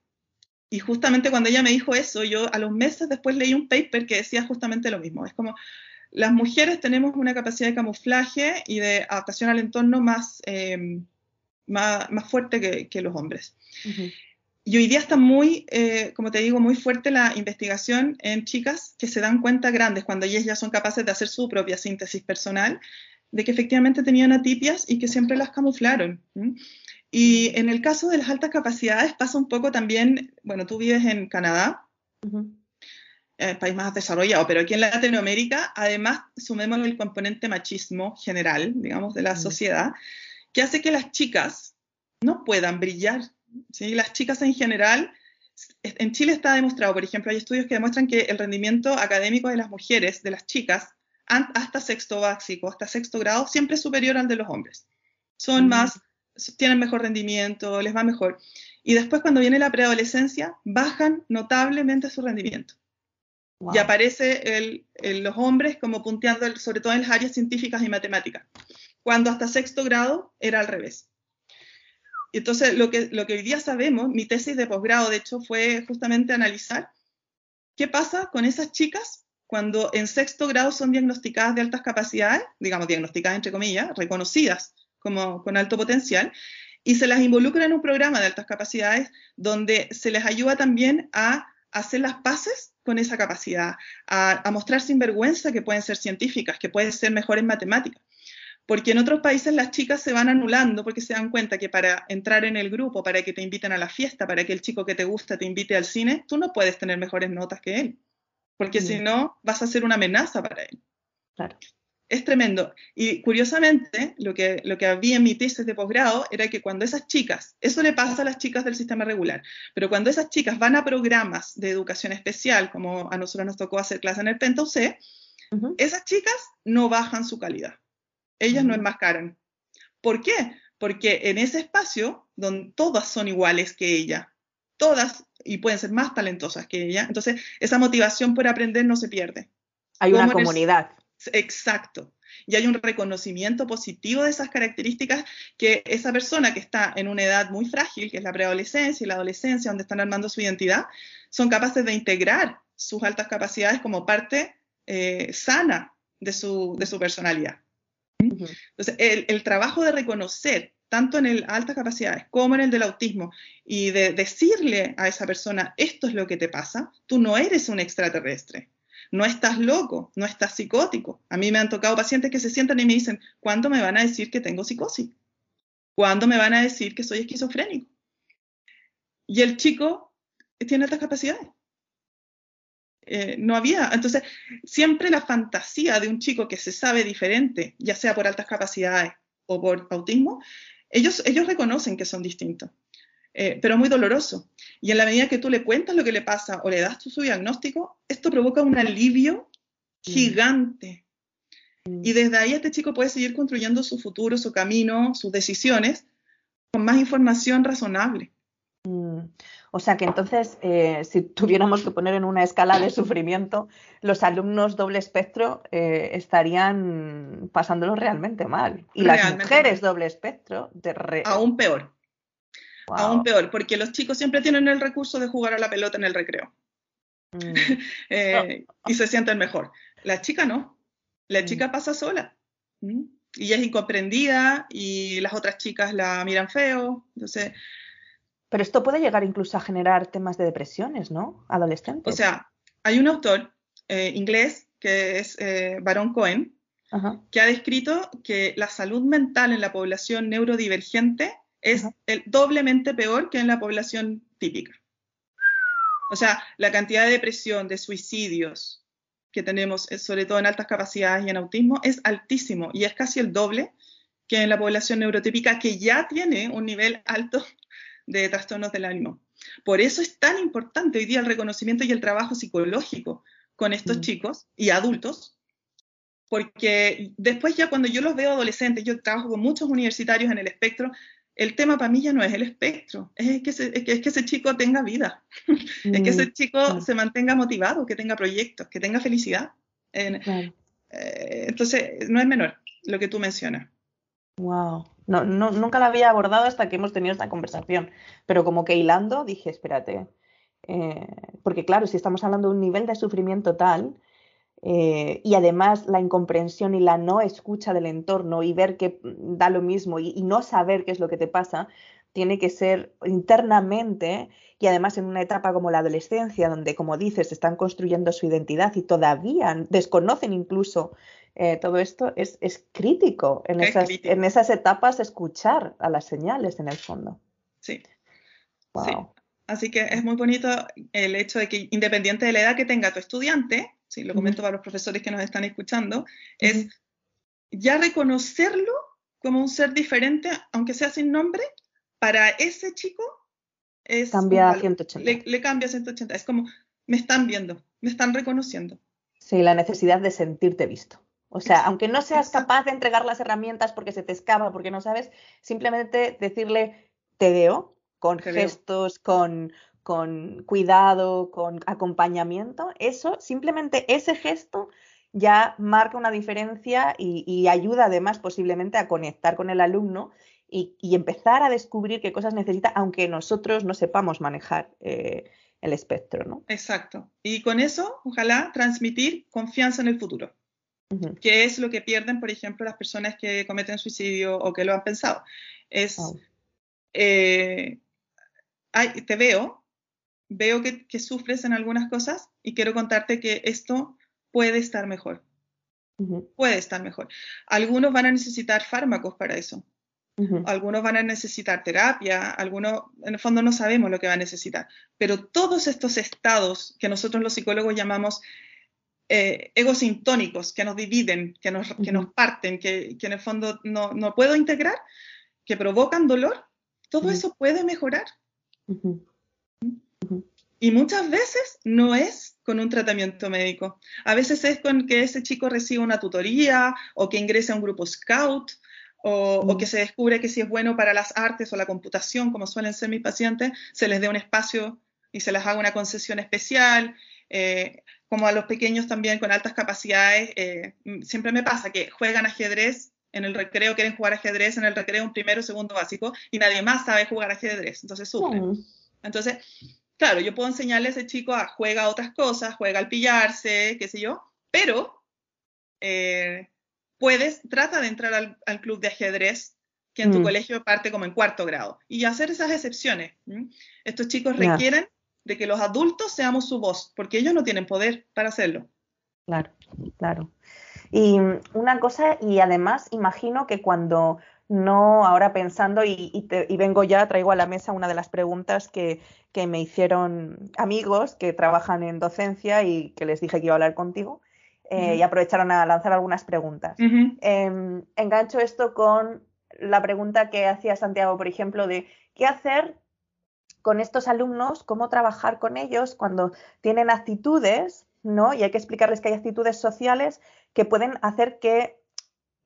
y justamente cuando ella me dijo eso, yo a los meses después leí un paper que decía justamente lo mismo. Es como las mujeres tenemos una capacidad de camuflaje y de adaptación al entorno más, eh, más, más, fuerte que, los hombres. Y hoy día está muy, eh, como te digo, muy fuerte la investigación en chicas que se dan cuenta grandes, cuando ellas ya son capaces de hacer su propia síntesis personal, de que efectivamente tenían atipias y que siempre las camuflaron. Y en el caso de las altas capacidades pasa un poco también, bueno, tú vives en Canadá. El país más desarrollado, pero aquí en Latinoamérica, además, sumemos el componente machismo general, digamos, de la mm. sociedad, que hace que las chicas no puedan brillar. ¿sí? Las chicas en general, en Chile está demostrado, por ejemplo, hay estudios que demuestran que el rendimiento académico de las mujeres, de las chicas, hasta sexto básico, hasta sexto grado, siempre es superior al de los hombres. Son mm. más, tienen mejor rendimiento, les va mejor. Y después cuando viene la preadolescencia, bajan notablemente su rendimiento. Y aparece los hombres como punteando, sobre todo en las áreas científicas y matemáticas, cuando hasta sexto grado era al revés. Entonces, lo que, lo que hoy día sabemos, mi tesis de posgrado, de hecho, fue justamente analizar qué pasa con esas chicas cuando en sexto grado son diagnosticadas de altas capacidades, digamos, diagnosticadas entre comillas, reconocidas como con alto potencial, y se las involucra en un programa de altas capacidades donde se les ayuda también a hacer las paces con esa capacidad, a, a mostrar sin vergüenza que pueden ser científicas, que pueden ser mejores en matemáticas. Porque en otros países las chicas se van anulando porque se dan cuenta que para entrar en el grupo, para que te inviten a la fiesta, para que el chico que te gusta te invite al cine, tú no puedes tener mejores notas que él. Porque si no, vas a ser una amenaza para él. Claro. Es tremendo. Y curiosamente, lo que, lo que había en mi tesis de posgrado era que cuando esas chicas, eso le pasa a las chicas del sistema regular, pero cuando esas chicas van a programas de educación especial, como a nosotros nos tocó hacer clase en el Penta UC, esas chicas no bajan su calidad ellas no enmascaran. ¿Por qué? Porque en ese espacio, donde todas son iguales que ella, todas, y pueden ser más talentosas que ella, entonces esa motivación por aprender no se pierde. Hay una comunidad. Exacto. Y hay un reconocimiento positivo de esas características que esa persona que está en una edad muy frágil, que es la preadolescencia y la adolescencia, donde están armando su identidad, son capaces de integrar sus altas capacidades como parte eh, sana de su, de su personalidad. Entonces, el, trabajo de reconocer, tanto en el altas capacidades como en el del autismo, y de decirle a esa persona, esto es lo que te pasa, tú no eres un extraterrestre, no estás loco, no estás psicótico. A mí me han tocado pacientes que se sientan y me dicen, ¿cuándo me van a decir que tengo psicosis? ¿Cuándo me van a decir que soy esquizofrénico? Y el chico tiene altas capacidades. Eh, no había. Entonces, siempre la fantasía de un chico que se sabe diferente, ya sea por altas capacidades o por autismo, ellos, ellos reconocen que son distintos, eh, pero muy doloroso. Y en la medida que tú le cuentas lo que le pasa o le das tu, su diagnóstico, esto provoca un alivio mm. gigante. Mm. Y desde ahí este chico puede seguir construyendo su futuro, su camino, sus decisiones con más información razonable. Mm. O sea que entonces, eh, si tuviéramos que poner en una escala de sufrimiento, los alumnos doble espectro eh, estarían pasándolo realmente mal. Y las mujeres doble espectro, de aún peor. Aún peor, porque los chicos siempre tienen el recurso de jugar a la pelota en el recreo. Mm. Eh, y se sienten mejor. La chica no. La mm. chica pasa sola. Y es incomprendida y las otras chicas la miran feo. Entonces, pero esto puede llegar incluso a generar temas de depresiones, ¿no? Adolescentes. O sea, hay un autor eh, inglés que es eh, Baron Cohen, que ha descrito que la salud mental en la población neurodivergente es el, doblemente peor que en la población típica. O sea, la cantidad de depresión, de suicidios que tenemos, eh, sobre todo en altas capacidades y en autismo, es altísimo y es casi el doble que en la población neurotípica, que ya tiene un nivel alto de trastornos del ánimo. Por eso es tan importante hoy día el reconocimiento y el trabajo psicológico con estos chicos y adultos, porque después ya cuando yo los veo adolescentes, yo trabajo con muchos universitarios en el espectro, el tema para mí ya no es el espectro, es que, es que, ese chico tenga vida, es que ese mm, chico se mantenga motivado, que tenga proyectos, que tenga felicidad. Eh, entonces, no es menor lo que tú mencionas. Wow. No, no, nunca la había abordado hasta que hemos tenido esta conversación, pero como que hilando dije, espérate, eh, porque claro, si estamos hablando de un nivel de sufrimiento tal, eh, y además la incomprensión y la no escucha del entorno y ver que da lo mismo y, no saber qué es lo que te pasa, tiene que ser internamente y además en una etapa como la adolescencia, donde, como dices, están construyendo su identidad y todavía desconocen incluso eh, todo esto es, crítico en esas, en esas etapas escuchar a las señales en el fondo. Sí. Wow. Así que es muy bonito el hecho de que independiente de la edad que tenga tu estudiante, si lo comento para los profesores que nos están escuchando, es ya reconocerlo como un ser diferente, aunque sea sin nombre, para ese chico es... Cambia a 180. Le, le cambia a 180. Es como, me están viendo, me están reconociendo. Sí, la necesidad de sentirte visto. O sea, aunque no seas capaz de entregar las herramientas porque se te escapa, porque no sabes, simplemente decirle, te veo, con gestos, con, con cuidado, con acompañamiento, eso, simplemente ese gesto ya marca una diferencia y, ayuda además posiblemente a conectar con el alumno y, empezar a descubrir qué cosas necesita, aunque nosotros no sepamos manejar eh, el espectro. ¿no? Exacto. Y con eso, ojalá transmitir confianza en el futuro, que es lo que pierden, por ejemplo, las personas que cometen suicidio o que lo han pensado. Es, eh, te veo, veo que, sufres en algunas cosas y quiero contarte que esto puede estar mejor. Puede estar mejor. Algunos van a necesitar fármacos para eso. Algunos van a necesitar terapia, algunos en el fondo no sabemos lo que va a necesitar, pero todos estos estados que nosotros los psicólogos llamamos eh, egosintónicos, que nos dividen, que nos, que nos parten, que, que, en el fondo no, no, puedo integrar, que provocan dolor, todo eso puede mejorar. Y muchas veces no es con un tratamiento médico. A veces es con que ese chico reciba una tutoría o que ingrese a un grupo scout o, que se descubre que si es bueno para las artes o la computación, como suelen ser mis pacientes, se les dé un espacio y se les haga una concesión especial. Eh, como a los pequeños también con altas capacidades, eh, siempre me pasa que juegan ajedrez en el recreo, quieren jugar ajedrez en el recreo, un primero, segundo básico, y nadie más sabe jugar ajedrez, entonces sufren. Mm. Entonces, claro, yo puedo enseñarle a ese chico a juega otras cosas, juega al pillarse, qué sé yo, pero eh, puedes, trata de entrar al, club de ajedrez que en tu mm. colegio parte como en cuarto grado y hacer esas excepciones. Estos chicos requieren de que los adultos seamos su voz, porque ellos no tienen poder para hacerlo. Claro, claro. Y una cosa, y además imagino que cuando no, ahora pensando, y, vengo ya, traigo a la mesa una de las preguntas que, me hicieron amigos que trabajan en docencia y que les dije que iba a hablar contigo, eh, y aprovecharon a lanzar algunas preguntas. Em, engancho esto con la pregunta que hacía Santiago, por ejemplo, de qué hacer con estos alumnos, cómo trabajar con ellos cuando tienen actitudes, ¿no? Y hay que explicarles que hay actitudes sociales que pueden hacer que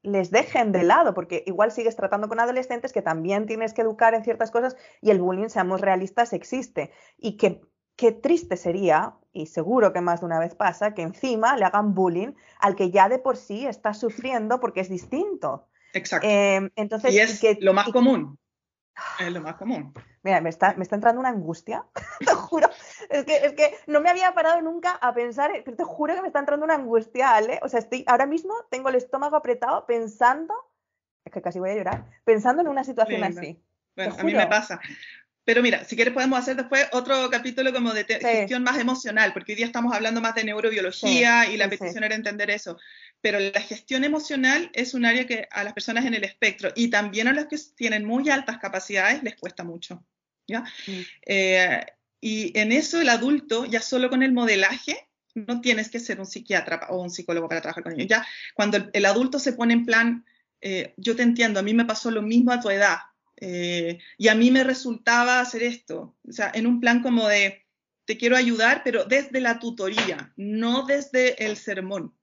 les dejen de lado, porque igual sigues tratando con adolescentes que también tienes que educar en ciertas cosas y el bullying, seamos realistas, existe. Y que qué triste sería, y seguro que más de una vez pasa, que encima le hagan bullying al que ya de por sí está sufriendo porque es distinto. Exacto. Eh, entonces, y es lo más común. Es lo más común. Mira, me está, me está entrando una angustia, te juro. Es que, es que no me había parado nunca a pensar, te juro que me está entrando una angustia, Ale. O sea, estoy, ahora mismo tengo el estómago apretado pensando, es que casi voy a llorar, pensando en una situación así. Bueno, a mí me pasa. Pero mira, si quieres podemos hacer después otro capítulo como de gestión más emocional, porque hoy día estamos hablando más de neurobiología y la petición era entender eso. Pero la gestión emocional es un área que a las personas en el espectro y también a los que tienen muy altas capacidades les cuesta mucho. ¿ya? Mm. Eh, y en eso el adulto, ya solo con el modelaje, no tienes que ser un psiquiatra o un psicólogo para trabajar con ellos. Ya cuando el, adulto se pone en plan, eh, yo te entiendo, a mí me pasó lo mismo a tu edad, eh, y a mí me resultaba hacer esto, o sea, en un plan como de, te quiero ayudar, pero desde la tutoría, no desde el sermón.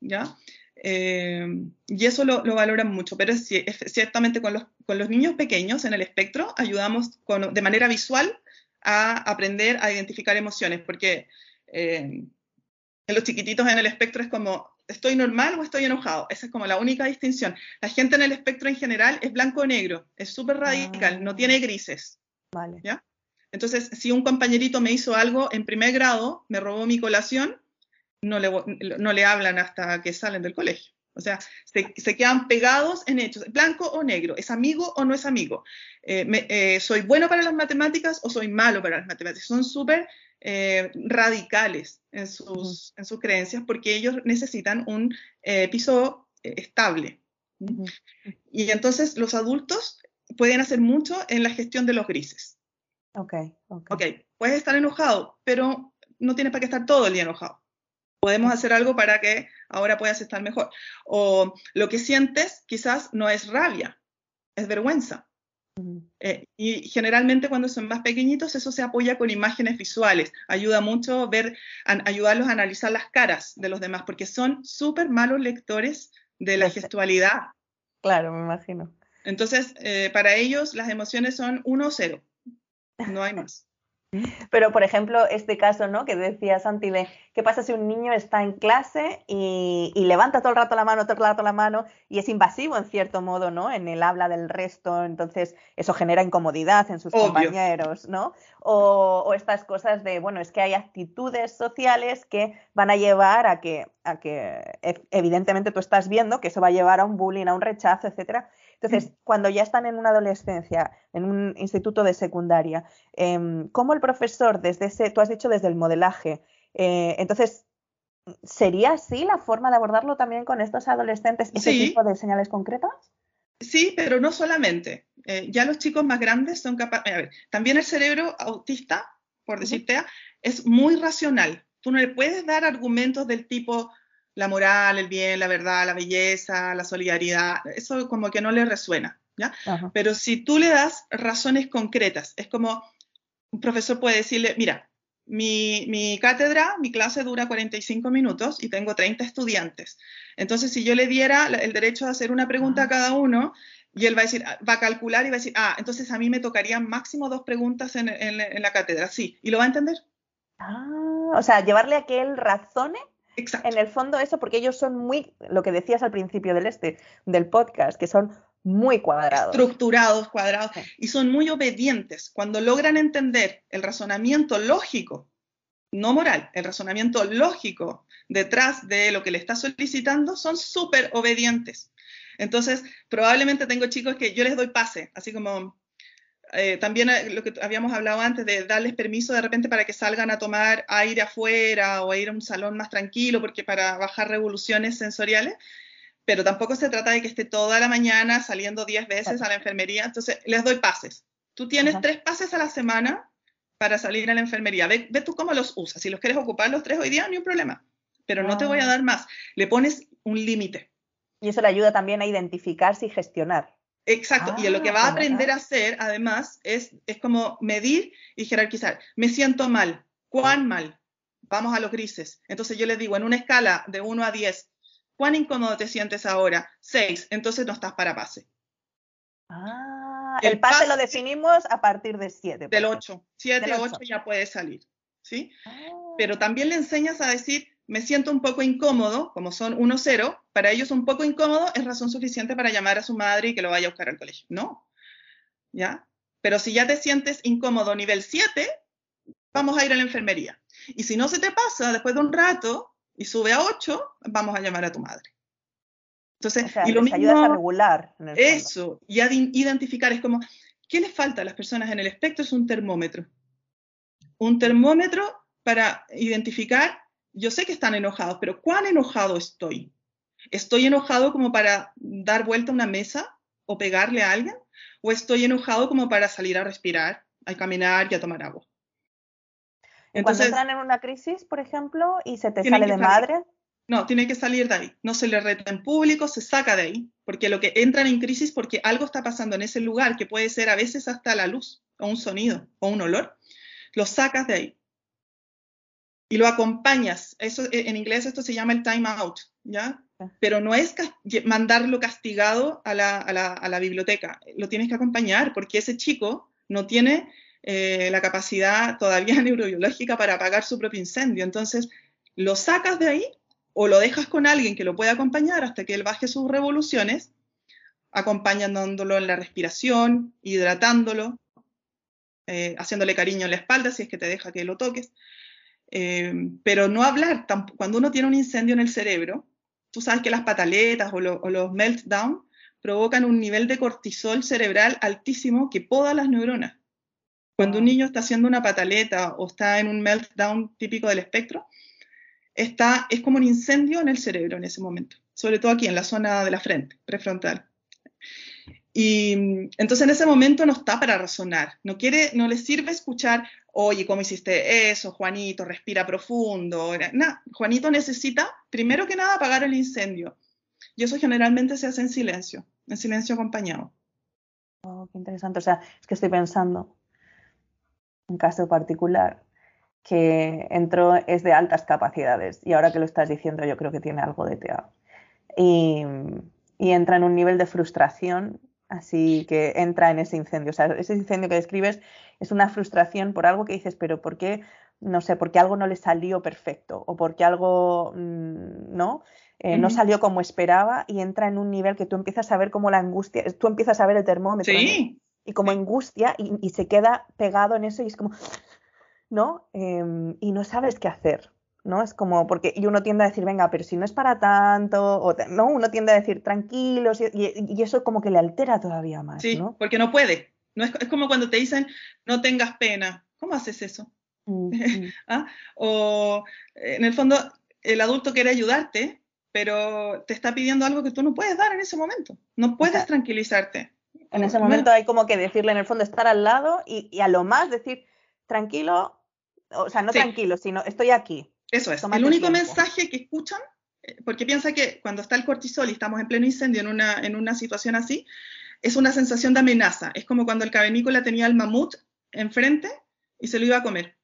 ¿Ya? Eh, y eso lo, valoran mucho, pero es, ciertamente con los, niños pequeños en el espectro ayudamos de manera visual a aprender a identificar emociones, porque eh, en los chiquititos en el espectro es como, ¿estoy normal o estoy enojado? Esa es como la única distinción. La gente en el espectro en general es blanco o negro, es súper radical, no tiene grises. Vale. ¿ya? Entonces, si un compañerito me hizo algo en primer grado, me robó mi colación, no le, no le hablan hasta que salen del colegio. O sea, se, quedan pegados en hechos, blanco o negro, es amigo o no es amigo, eh, eh, soy bueno para las matemáticas o soy malo para las matemáticas. Son súper eh, radicales en sus, en sus creencias porque ellos necesitan un piso estable. Y entonces los adultos pueden hacer mucho en la gestión de los grises. Ok, ok. Ok, puedes estar enojado, pero no tienes para qué estar todo el día enojado. Podemos hacer algo para que ahora puedas estar mejor. O lo que sientes quizás no es rabia, es vergüenza. Eh, y generalmente cuando son más pequeñitos eso se apoya con imágenes visuales. Ayuda mucho ver, ayudarlos a analizar las caras de los demás, porque son súper malos lectores de la gestualidad. Claro, me imagino. Entonces, eh, para ellos las emociones son 1 o 0. No hay más. Pero, por ejemplo, este caso, ¿no? Que decía Santi, ¿qué pasa si un niño está en clase y, levanta todo el rato la mano, todo el rato la mano y es invasivo en cierto modo, ¿no? En el habla del resto, entonces eso genera incomodidad en sus compañeros, ¿no? O, estas cosas de, bueno, es que hay actitudes sociales que van a llevar a que, a que evidentemente tú estás viendo que eso va a llevar a un bullying, a un rechazo, etcétera. Entonces, cuando ya están en una adolescencia, en un instituto de secundaria, em, ¿cómo el profesor, desde ese, tú has dicho desde el modelaje, eh, entonces, ¿sería así la forma de abordarlo también con estos adolescentes, ese tipo de señales concretas? Sí, pero no solamente. Eh, ya los chicos más grandes son capaces, a ver, también el cerebro autista, por decirte, es muy racional. Tú no le puedes dar argumentos del tipo, la moral, el bien, la verdad, la belleza, la solidaridad, eso como que no le resuena, ¿ya? Pero si tú le das razones concretas, es como un profesor puede decirle, mira, mi, cátedra, mi clase dura 45 minutos y tengo 30 estudiantes. Entonces, si yo le diera el derecho de hacer una pregunta a cada uno, y él va a decir, va a calcular y va a decir, ah, entonces a mí me tocarían máximo dos preguntas en, en la cátedra, sí, y lo va a entender. Ah, o sea, llevarle a que él razone en el fondo eso, porque ellos son muy, lo que decías al principio del este, del podcast, que son muy cuadrados. Estructurados, cuadrados, y son muy obedientes. Cuando logran entender el razonamiento lógico, no moral, el razonamiento lógico detrás de lo que le está solicitando, son súper obedientes. Entonces, probablemente tengo chicos que yo les doy pase, así como eh, también eh, lo que habíamos hablado antes de darles permiso de repente para que salgan a tomar aire afuera o a ir a un salón más tranquilo porque para bajar revoluciones sensoriales, pero tampoco se trata de que esté toda la mañana saliendo 10 veces a la enfermería, entonces les doy pases. Tú tienes tres pases a la semana para salir a la enfermería. Ve, tú cómo los usas. Si los quieres ocupar los tres hoy día, ni un problema. Pero no te voy a ah. dar más. Le pones un límite. Y eso le ayuda también a identificarse y gestionar. Exacto, y lo que va a aprender a hacer, además, es, es como medir y jerarquizar. Me siento mal, ¿cuán mal? Vamos a los grises. Entonces yo les digo, en una escala de 1 a 10, ¿cuán incómodo te sientes ahora? 6, entonces no estás para pase. Ah, el, pase, lo definimos a partir de 7. Del 8. 7, 8 ya puede salir, ¿sí? Pero también le enseñas a decir, me siento un poco incómodo, como son 1-0, para ellos un poco incómodo es razón suficiente para llamar a su madre y que lo vaya a buscar al colegio. No, ¿ya? Pero si ya te sientes incómodo nivel 7, vamos a ir a la enfermería. Y si no se te pasa después de un rato y sube a 8, vamos a llamar a tu madre. Entonces, y lo mismo, ayudas a regular. eso, y a identificar, es como, ¿qué les falta a las personas en el espectro? Es un termómetro. Un termómetro para identificar yo sé que están enojados, pero ¿cuán enojado estoy? ¿Estoy enojado como para dar vuelta a una mesa o pegarle a alguien? ¿O estoy enojado como para salir a respirar, a caminar y a tomar agua? Entonces, Cuando entran en una crisis, por ejemplo, y se te sale de madre. No, tiene que salir de ahí. No se le reta en público, se saca de ahí. Porque lo que entran en crisis porque algo está pasando en ese lugar, que puede ser a veces hasta la luz, o un sonido, o un olor, lo sacas de ahí y lo acompañas. Eso, e, en inglés esto se llama el time out, ¿ya? Ah. Pero no es mandarlo castigado a la, a, la, a la, biblioteca, lo tienes que acompañar porque ese chico no tiene eh, la capacidad todavía neurobiológica para apagar su propio incendio. Entonces, lo sacas de ahí o lo dejas con alguien que lo pueda acompañar hasta que él baje sus revoluciones, acompañándolo en la respiración, hidratándolo, eh, haciéndole cariño en la espalda si es que te deja que lo toques. Eh, pero no hablar, cuando uno tiene un incendio en el cerebro, tú sabes que las pataletas o, los meltdown provocan un nivel de cortisol cerebral altísimo que poda las neuronas. Cuando un niño está haciendo una pataleta o está en un meltdown típico del espectro, está, es como un incendio en el cerebro en ese momento, sobre todo aquí en la zona de la frente, prefrontal. Y mm, entonces en ese momento no está para razonar, no quiere, no le sirve escuchar, oye, ¿cómo hiciste eso? Juanito, respira profundo. No, Juanito necesita, primero que nada, apagar el incendio. Y eso generalmente se hace en silencio, en silencio acompañado. Oh, qué interesante. O sea, es que estoy pensando, un caso particular, que entró es de altas capacidades y ahora que lo estás diciendo yo creo que tiene algo de TEA. Y, y entra en un nivel de frustración, así que entra en ese incendio. O sea, ese incendio que describes es una frustración por algo que dices, pero ¿por qué? No sé, porque algo no le salió perfecto o porque algo, mm, ¿no? Eh, no salió como esperaba y entra en un nivel que tú empiezas a ver como la angustia, tú empiezas a ver el termómetro sí. y como angustia y, y, se queda pegado en eso y es como, ¿no? Em, y no sabes qué hacer, ¿no? Es como, porque y uno tiende a decir, venga, pero si no es para tanto, o no, uno tiende a decir, tranquilos, y, y, eso como que le altera todavía más, sí, ¿no? porque no puede. No es, es, como cuando te dicen, no tengas pena. ¿Cómo haces eso? Mm, ¿Ah? O en el fondo, el adulto quiere ayudarte, pero te está pidiendo algo que tú no puedes dar en ese momento. No puedes o sea, tranquilizarte. En ese momento hay como que decirle, en el fondo, estar al lado y, y a lo más decir, tranquilo, o sea, no Sí. tranquilo, sino estoy aquí. Eso es. Tómate el único tiempo. mensaje que escuchan, eh, porque piensa que cuando está el cortisol y estamos en pleno incendio en una, en una situación así, es una sensación de amenaza. Es como cuando el cavernícola tenía al mamut enfrente y se lo iba a comer.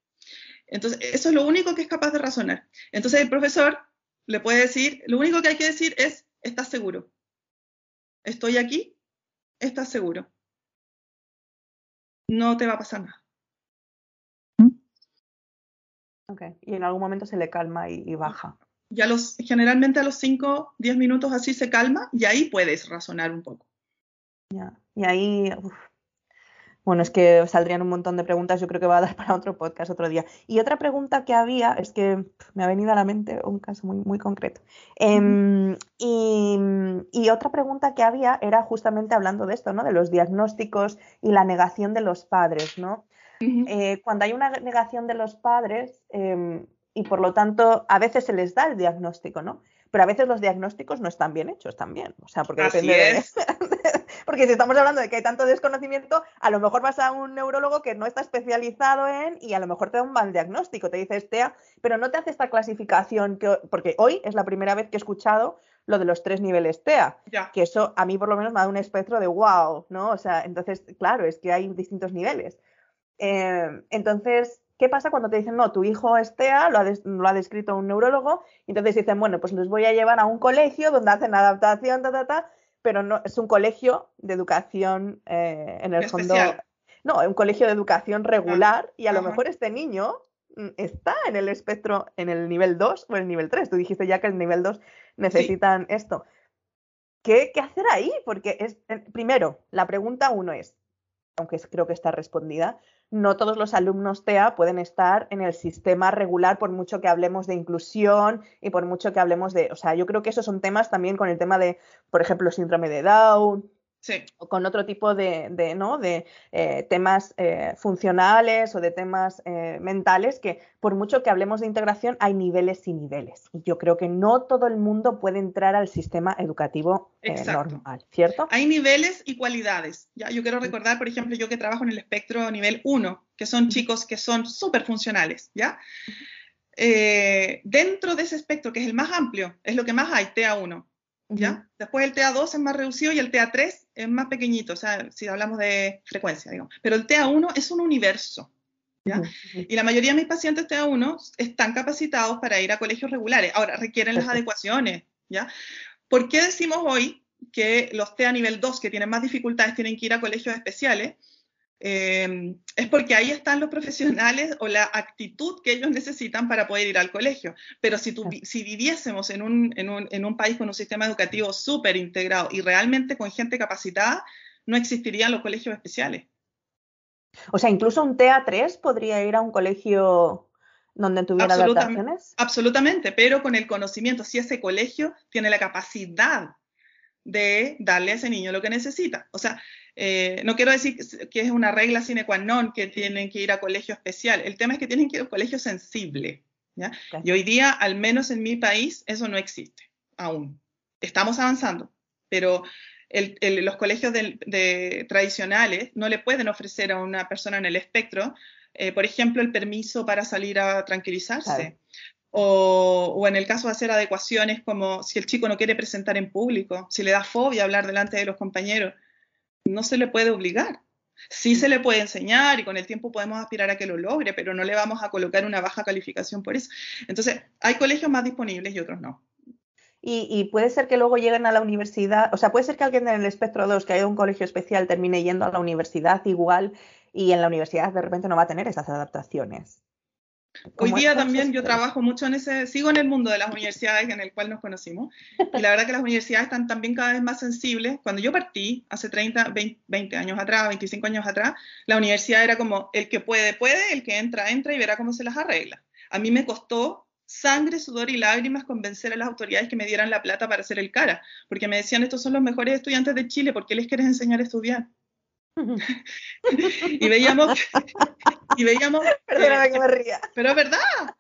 Entonces, eso es lo único que es capaz de razonar. Entonces, el profesor le puede decir, lo único que hay que decir es, ¿estás seguro? Estoy aquí, estás seguro. No te va a pasar nada. Y en algún momento se le calma y, y baja. Ya los, generalmente a los 5, 10 minutos así se calma y ahí puedes razonar un poco. Ya. Y ahí, uf. bueno, es que saldrían un montón de preguntas, yo creo que va a dar para otro podcast otro día. Y otra pregunta que había, es que me ha venido a la mente un caso muy, muy concreto. Em, y, y otra pregunta que había era justamente hablando de esto, ¿no? De los diagnósticos y la negación de los padres, ¿no? Eh, cuando hay una negación de los padres eh, y por lo tanto a veces se les da el diagnóstico, ¿no? Pero a veces los diagnósticos no están bien hechos también. O sea, porque Así depende de- porque si estamos hablando de que hay tanto desconocimiento, a lo mejor vas a un neurólogo que no está especializado en y a lo mejor te da un mal diagnóstico, te dice TEA, pero no te hace esta clasificación, que, porque hoy es la primera vez que he escuchado lo de los tres niveles TEA Ya. que eso a mí por lo menos me da un espectro de wow, ¿no? O sea, entonces, claro, es que hay distintos niveles. Eh, entonces, ¿qué pasa cuando te dicen, no, tu hijo es TEA, lo ha, des- lo ha descrito un neurólogo, y entonces dicen, bueno, pues les voy a llevar a un colegio donde hacen adaptación, ta, ta, ta, pero no, es un colegio de educación, eh, en el fondo, no, un colegio de educación regular, y a lo mejor este niño mm, está en el espectro, en el nivel 2 o en el nivel 3. Tú dijiste ya que el nivel 2 necesitan esto. ¿Qué, qué hacer ahí? Porque es, primero, la pregunta uno es, aunque creo que está respondida, no todos los alumnos TEA pueden estar en el sistema regular por mucho que hablemos de inclusión y por mucho que hablemos de, o sea, yo creo que esos son temas también con el tema de, por ejemplo, síndrome de Down, Sí. o con otro tipo de, de, ¿no? de eh, temas eh, funcionales o de temas eh, mentales que por mucho que hablemos de integración hay niveles y niveles. Y yo creo que no todo el mundo puede entrar al sistema educativo normal, ¿cierto? Hay niveles y cualidades. ¿ya? Yo quiero recordar, por ejemplo, yo que trabajo en el espectro nivel 1, que son chicos que son súper funcionales. ¿ya? Dentro de ese espectro, que es el más amplio, es lo que más hay, TA1. ¿Ya? Después el TA2 es más reducido y el TA3 es más pequeñito, o sea, si hablamos de frecuencia, digamos. Pero el TA1 es un universo. ¿ya? Y la mayoría de mis pacientes TA1 están capacitados para ir a colegios regulares. Ahora, requieren las adecuaciones, ¿ya? ¿Por qué decimos hoy que los TEA nivel 2, que tienen más dificultades, tienen que ir a colegios especiales? Eh, es porque ahí están los profesionales o la actitud que ellos necesitan para poder ir al colegio. Pero si, tu- Claro. si viviésemos en un, en, un, en un país con un sistema educativo súper integrado y realmente con gente capacitada, no existirían los colegios especiales. O sea, incluso un TA3 podría ir a un colegio donde tuviera Absolutamente. adaptaciones. Absolutamente, pero con el conocimiento, si ese colegio tiene la capacidad de darle a ese niño lo que necesita. O sea, eh, no quiero decir que es una regla sine qua non que tienen que ir a colegio especial. El tema es que tienen que ir a un colegio sensible. Y hoy día, al menos en mi país, eso no existe aún. Estamos avanzando, pero los colegios de, tradicionales no le pueden ofrecer a una persona en el espectro, eh, por ejemplo, el permiso para salir a tranquilizarse. O, o, en el caso de hacer adecuaciones como si el chico no quiere presentar en público, si le da fobia hablar delante de los compañeros, no se le puede obligar. Sí se le puede enseñar y con el tiempo podemos aspirar a que lo logre, pero no le vamos a colocar una baja calificación por eso. Entonces, hay colegios más disponibles y otros no. Y, puede ser que luego lleguen a la universidad, o sea, puede ser que alguien en el espectro 2, que haya un colegio especial, termine yendo a la universidad igual y en la universidad de repente no va a tener esas adaptaciones. Hoy día también yo trabajo mucho en ese, sigo en el mundo de las universidades en el cual nos conocimos, y la verdad que las universidades están también cada vez más sensibles. Cuando yo partí, hace 30, 20, años atrás, 25 años atrás, la universidad era como el que puede, puede, el que entra, entra y verá cómo se las arregla. A mí me costó sangre, sudor y lágrimas convencer a las autoridades que me dieran la plata para hacer el cara, porque me decían, estos son los mejores estudiantes de Chile, ¿por qué les quieres enseñar a estudiar? y veíamos, y veíamos, Perdóname que me ría. pero es verdad.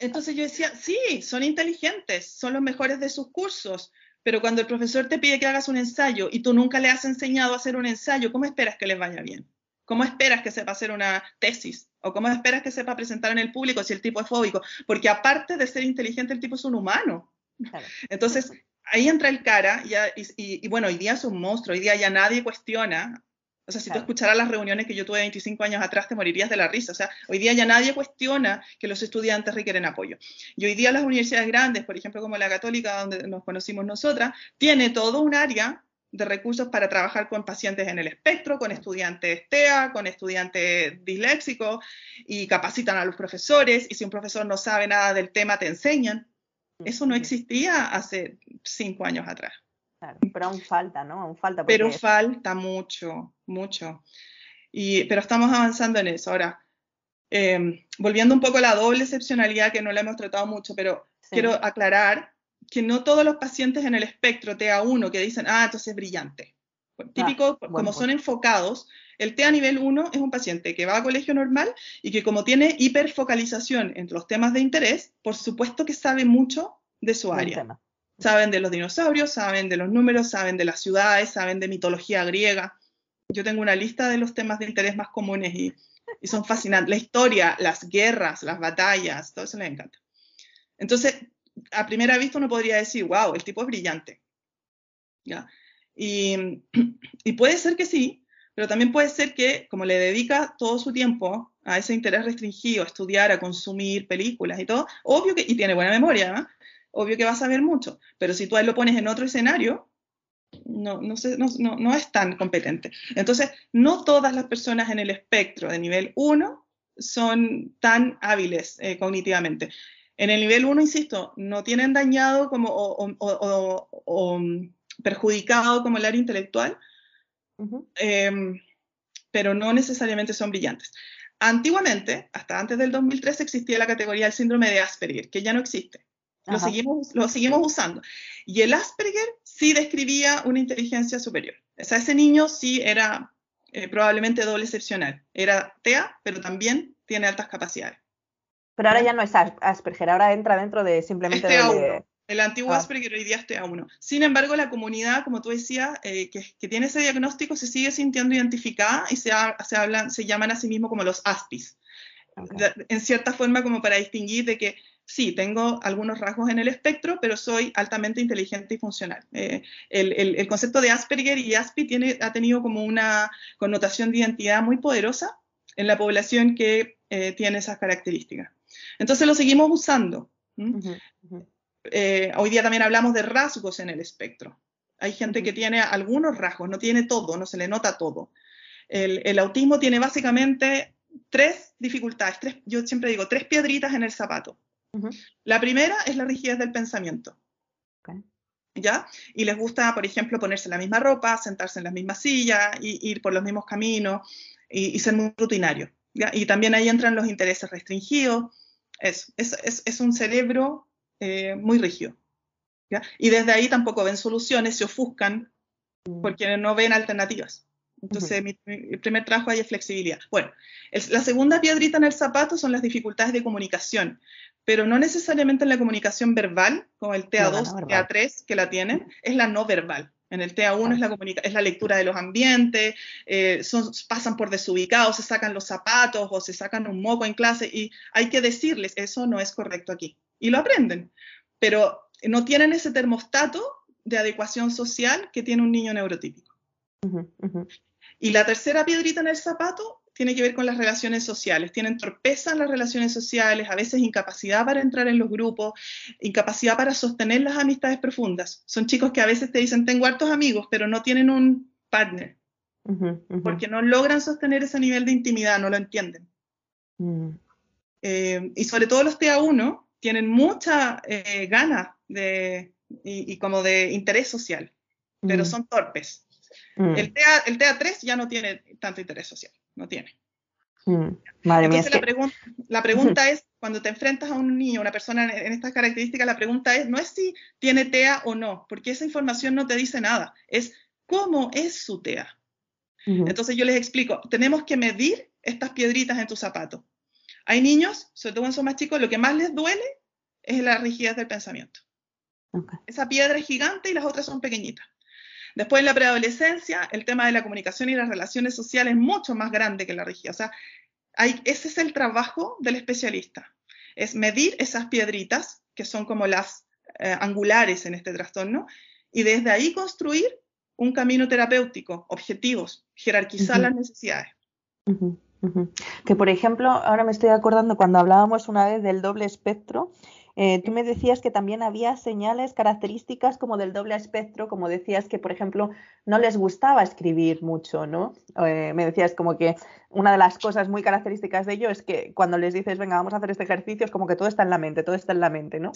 Entonces yo decía, sí, son inteligentes, son los mejores de sus cursos, pero cuando el profesor te pide que hagas un ensayo y tú nunca le has enseñado a hacer un ensayo, ¿cómo esperas que les vaya bien? ¿Cómo esperas que sepa hacer una tesis? ¿O cómo esperas que sepa presentar en el público si el tipo es fóbico? Porque aparte de ser inteligente, el tipo es un humano. Entonces, ahí entra el cara y, bueno, hoy día es un monstruo, hoy día ya nadie cuestiona. O sea, si tú escucharas las reuniones que yo tuve 25 años atrás, te morirías de la risa. O sea, hoy día ya nadie cuestiona que los estudiantes requieren apoyo. Y hoy día las universidades grandes, por ejemplo, como la Católica, donde nos conocimos nosotras, tiene todo un área de recursos para trabajar con pacientes en el espectro, con estudiantes TEA, con estudiantes disléxicos y capacitan a los profesores y si un profesor no sabe nada del tema te enseñan. Eso no existía hace cinco años atrás. Pero aún falta, ¿no? Aún falta. Pero falta mucho, mucho. Y, pero estamos avanzando en eso. Ahora, em, volviendo un poco a la doble excepcionalidad que no la hemos tratado mucho, pero quiero aclarar que no todos los pacientes en el espectro TA1 que dicen, ah, entonces es brillante. Típico, como son enfocados, el TEA nivel 1 es un paciente que va a colegio normal y que como tiene hiperfocalización entre los temas de interés, por supuesto que sabe mucho de su área. Saben de los dinosaurios, saben de los números, saben de las ciudades, saben de mitología griega. Yo tengo una lista de los temas de interés más comunes y, y son fascinantes. La historia, las guerras, las batallas, todo eso les encanta. Entonces, a primera vista uno podría decir, wow, el tipo es brillante. ¿Ya? Y, puede ser que sí, pero también puede ser que, como le dedica todo su tiempo a ese interés restringido, a estudiar, a consumir películas y todo, obvio que, y tiene buena memoria, obvio que va a saber mucho, pero si tú ahí lo pones en otro escenario, no, no, no, no, es tan competente. Entonces, no todas las personas en el espectro de nivel 1 son tan hábiles eh, cognitivamente. En el nivel 1, insisto, no tienen dañado como, o, mm, perjudicado como el área intelectual, em, pero no necesariamente son brillantes. Antiguamente, hasta antes del 2003, existía la categoría del síndrome de Asperger, que ya no existe. Lo seguimos, lo seguimos, usando. Y el Asperger sí describía una inteligencia superior. O sea, ese niño sí era eh, probablemente doble excepcional. Era TEA, pero también tiene altas capacidades. Pero ahora ya no es Asperger, ahora entra dentro de simplemente... de... El antiguo ah. Asperger hoy día es TA1. Sin embargo, la comunidad, como tú decías, eh, que, tiene ese diagnóstico se sigue sintiendo identificada y se, se, hablan, se llaman a sí mismos como los ASPIS. en cierta forma, como para distinguir de que sí, tengo algunos rasgos en el espectro, pero soy altamente inteligente y funcional. Eh, el, el, concepto de Asperger y ASPI tiene, ha tenido como una connotación de identidad muy poderosa en la población que eh, tiene esas características. Entonces lo seguimos usando. Eh, hoy día también hablamos de rasgos en el espectro. Hay gente que tiene algunos rasgos, no tiene todo, no se le nota todo. El, autismo tiene básicamente tres dificultades, tres, yo siempre digo, tres piedritas en el zapato. La primera es la rigidez del pensamiento. ¿Ya? Y les gusta, por ejemplo, ponerse la misma ropa, sentarse en la misma silla, y, ir por los mismos caminos y, ser muy rutinario. Y también ahí entran los intereses restringidos, es, es, un cerebro eh, muy rígido. Y desde ahí tampoco ven soluciones, se ofuscan mm. porque no ven alternativas. Entonces, mi, primer trabajo ahí es flexibilidad. Bueno, la segunda piedrita en el zapato son las dificultades de comunicación, pero no necesariamente en la comunicación verbal, como el TA2, TA3 que la tienen, es la no verbal. En el TA1 es la, es la lectura de los ambientes, eh, pasan por desubicados, se sacan los zapatos o se sacan un moco en clase y hay que decirles, eso no es correcto aquí. Y lo aprenden, pero no tienen ese termostato de adecuación social que tiene un niño neurotípico. Y la tercera piedrita en el zapato tiene que ver con las relaciones sociales. Tienen torpeza en las relaciones sociales, a veces incapacidad para entrar en los grupos, incapacidad para sostener las amistades profundas. Son chicos que a veces te dicen, tengo hartos amigos, pero no tienen un partner, porque no logran sostener ese nivel de intimidad, no lo entienden. Mm. Eh, y sobre todo los TA1 tienen mucha eh, gana de, y, como de interés social, pero mm. son torpes. Mm. El, TA, el TA3 ya no tiene tanto interés social no tiene. Mm, Entonces la, pregunta es, cuando te enfrentas a un niño, una persona en, estas características, la pregunta es, no es si tiene TEA o no, porque esa información no te dice nada, es cómo es su TEA. Entonces yo les explico, tenemos que medir estas piedritas en tu zapato. Hay niños, sobre todo cuando son más chicos, lo que más les duele es la rigidez del pensamiento. Esa piedra es gigante y las otras son pequeñitas. Después en la preadolescencia, el tema de la comunicación y las relaciones sociales es mucho más grande que la rigidez. O sea, ese es el trabajo del especialista, es medir esas piedritas, que son como las eh, angulares en este trastorno, y desde ahí construir un camino terapéutico, objetivos, jerarquizar las necesidades. Que por ejemplo, ahora me estoy acordando cuando hablábamos una vez del doble espectro, eh, tú me decías que también había señales características como del doble espectro, como decías que, por ejemplo, no les gustaba escribir mucho, ¿no? Eh, me decías como que una de las cosas muy características de ello es que cuando les dices, venga, vamos a hacer este ejercicio, es como que todo está en la mente, todo está en la mente, ¿no?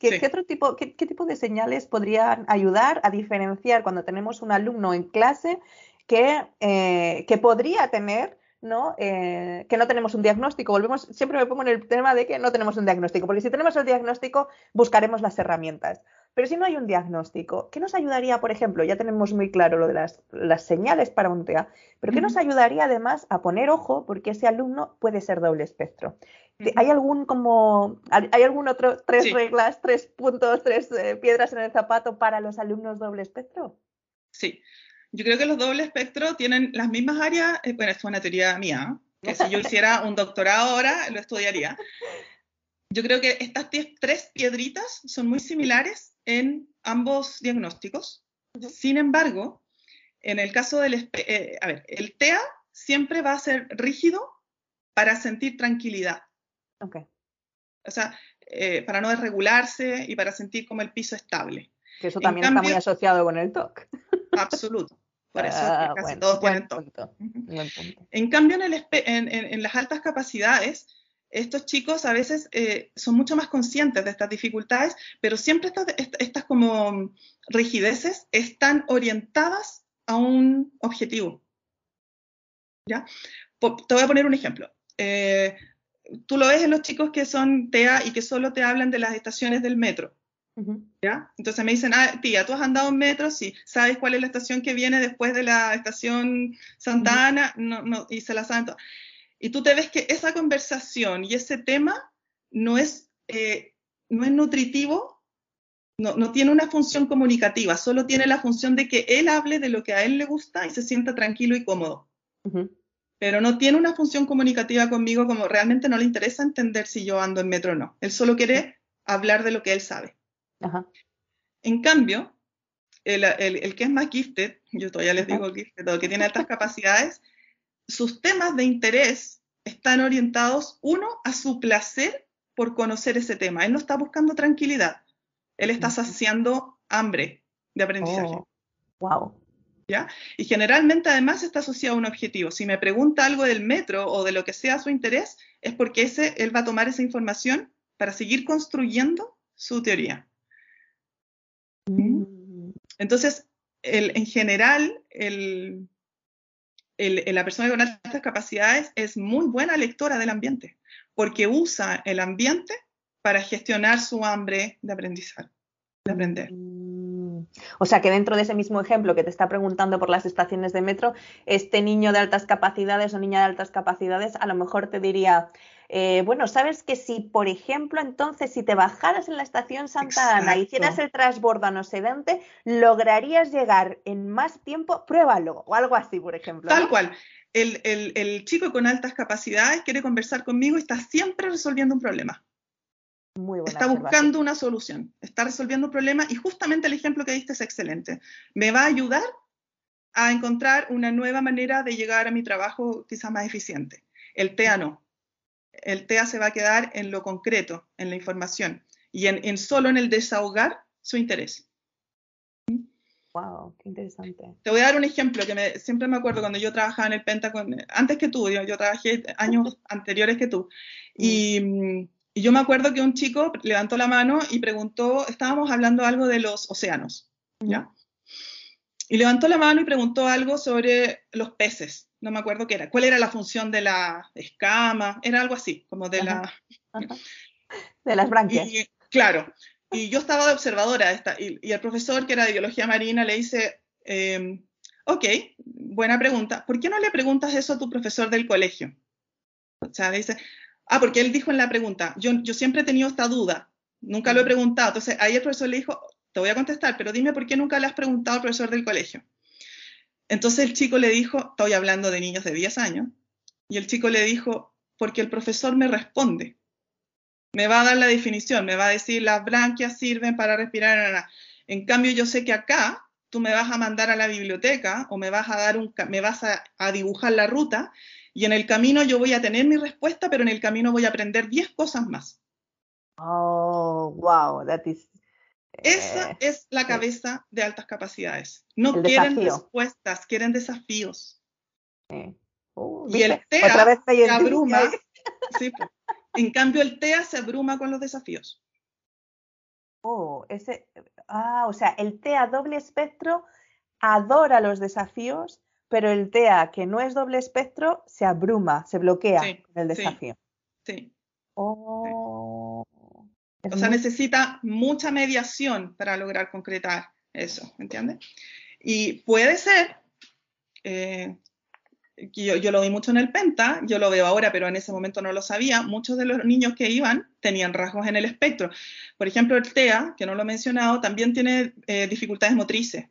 ¿Qué, otro tipo, qué, tipo de señales podrían ayudar a diferenciar cuando tenemos un alumno en clase que, eh, que podría tener ¿no? Eh, que no tenemos un diagnóstico. Volvemos, siempre me pongo en el tema de que no tenemos un diagnóstico, porque si tenemos el diagnóstico, buscaremos las herramientas. Pero si no hay un diagnóstico, ¿qué nos ayudaría, por ejemplo? Ya tenemos muy claro lo de las, señales para un TEA, pero ¿qué nos ayudaría además a poner ojo? Porque ese alumno puede ser doble espectro. ¿Hay algún como hay algún otro tres reglas, tres puntos, tres eh, piedras en el zapato para los alumnos doble espectro? Sí, yo creo que los dobles espectro tienen las mismas áreas, eh, bueno, es una teoría mía, que si yo hiciera un doctorado ahora lo estudiaría. Yo creo que estas tres piedritas son muy similares en ambos diagnósticos. Sin embargo, en el caso del, eh, a ver, el TEA siempre va a ser rígido para sentir tranquilidad. Okay. O sea, eh, para no desregularse y para sentir como el piso estable. Que eso también está muy asociado con el TOC. Absoluto. Por eso ah, casi todos tienen TOC. En cambio, en, las altas capacidades, estos chicos a veces eh, son mucho más conscientes de estas dificultades, pero siempre estas, como rigideces están orientadas a un objetivo. ¿Ya? Te voy a poner un ejemplo. Eh, tú lo ves en los chicos que son TEA y que solo te hablan de las estaciones del metro. ¿Ya? Entonces me dicen, ah, tía, tú has andado en metro, sí, ¿sabes cuál es la estación que viene después de la estación Santa Ana? No, no, y se la saben Y tú te ves que esa conversación y ese tema no es, eh, no es nutritivo, no, no, tiene una función comunicativa, solo tiene la función de que él hable de lo que a él le gusta y se sienta tranquilo y cómodo. Pero no tiene una función comunicativa conmigo como realmente no le interesa entender si yo ando en metro o no. Él solo quiere hablar de lo que él sabe. En cambio, el, que es más gifted, yo todavía les digo gifted, el que tiene altas capacidades, sus temas de interés están orientados, uno, a su placer por conocer ese tema. Él no está buscando tranquilidad, él está saciando hambre de aprendizaje. wow. Oh, ¿Ya? Y generalmente además está asociado a un objetivo. Si me pregunta algo del metro o de lo que sea su interés, es porque ese, él va a tomar esa información para seguir construyendo su teoría. Mm. Entonces, en general, la persona con altas capacidades es muy buena lectora del ambiente, porque usa el ambiente para gestionar su hambre de aprendizaje, de aprender. Mm. O sea que dentro de ese mismo ejemplo que te está preguntando por las estaciones de metro, este niño de altas capacidades o niña de altas capacidades a lo mejor te diría, Eh, bueno, sabes que si, por ejemplo, entonces, si te bajaras en la estación Santa Ana, hicieras el transbordo a no lograrías llegar en más tiempo, pruébalo, o algo así, por ejemplo. Tal cual. El, el, chico con altas capacidades quiere conversar conmigo y está siempre resolviendo un problema. Muy está buscando una solución, está resolviendo un problema y justamente el ejemplo que diste es excelente. Me va a ayudar a encontrar una nueva manera de llegar a mi trabajo quizás más eficiente. El TEA no. El TEA se va a quedar en lo concreto, en la información y en, solo en el desahogar su interés. Wow, qué interesante. Te voy a dar un ejemplo que siempre me acuerdo cuando yo trabajaba en el Pentagon, antes que tú, yo, trabajé años anteriores que tú. Y, mm, y, yo me acuerdo que un chico levantó la mano y preguntó, estábamos hablando algo de los océanos, ¿ya? Y levantó la mano y preguntó algo sobre los peces. No me acuerdo qué era. ¿Cuál era la función de la escama? Era algo así, como de la... De las branquias. claro. Y yo estaba de observadora esta, y, el profesor, que era de biología marina, le dice, em, ok, buena pregunta. ¿Por qué no le preguntas eso a tu profesor del colegio? O sea, le dice, ah, porque él dijo en la pregunta, yo, yo siempre he tenido esta duda, nunca lo he preguntado. Entonces ahí el profesor le dijo, te voy a contestar, pero dime por qué nunca le has preguntado al profesor del colegio. Entonces el chico le dijo, estoy hablando de niños de 10 años, y el chico le dijo, porque el profesor me responde. Me va a dar la definición, me va a decir, las branquias sirven para respirar. En cambio, yo sé que acá tú me vas a mandar a la biblioteca o me vas a dar un, me vas a, a dibujar la ruta y en el camino yo voy a tener mi respuesta, pero en el camino voy a aprender 10 cosas más. Oh, wow, that is esa eh, es la cabeza de altas capacidades. No quieren respuestas, quieren desafíos. Uh, y el TEA se abruma. en cambio, el TEA se abruma con los desafíos. Oh, ese, ah, o sea, el TEA doble espectro adora los desafíos, pero el TEA que no es doble espectro se abruma, se bloquea con el desafío. Sí. Oh. O sea, necesita mucha mediación para lograr concretar eso, ¿entiendes? Y puede ser, eh, yo, yo, lo vi mucho en el Penta, yo lo veo ahora, pero en ese momento no lo sabía, muchos de los niños que iban tenían rasgos en el espectro. Por ejemplo, el TEA, que no lo he mencionado, también tiene eh, dificultades motrices.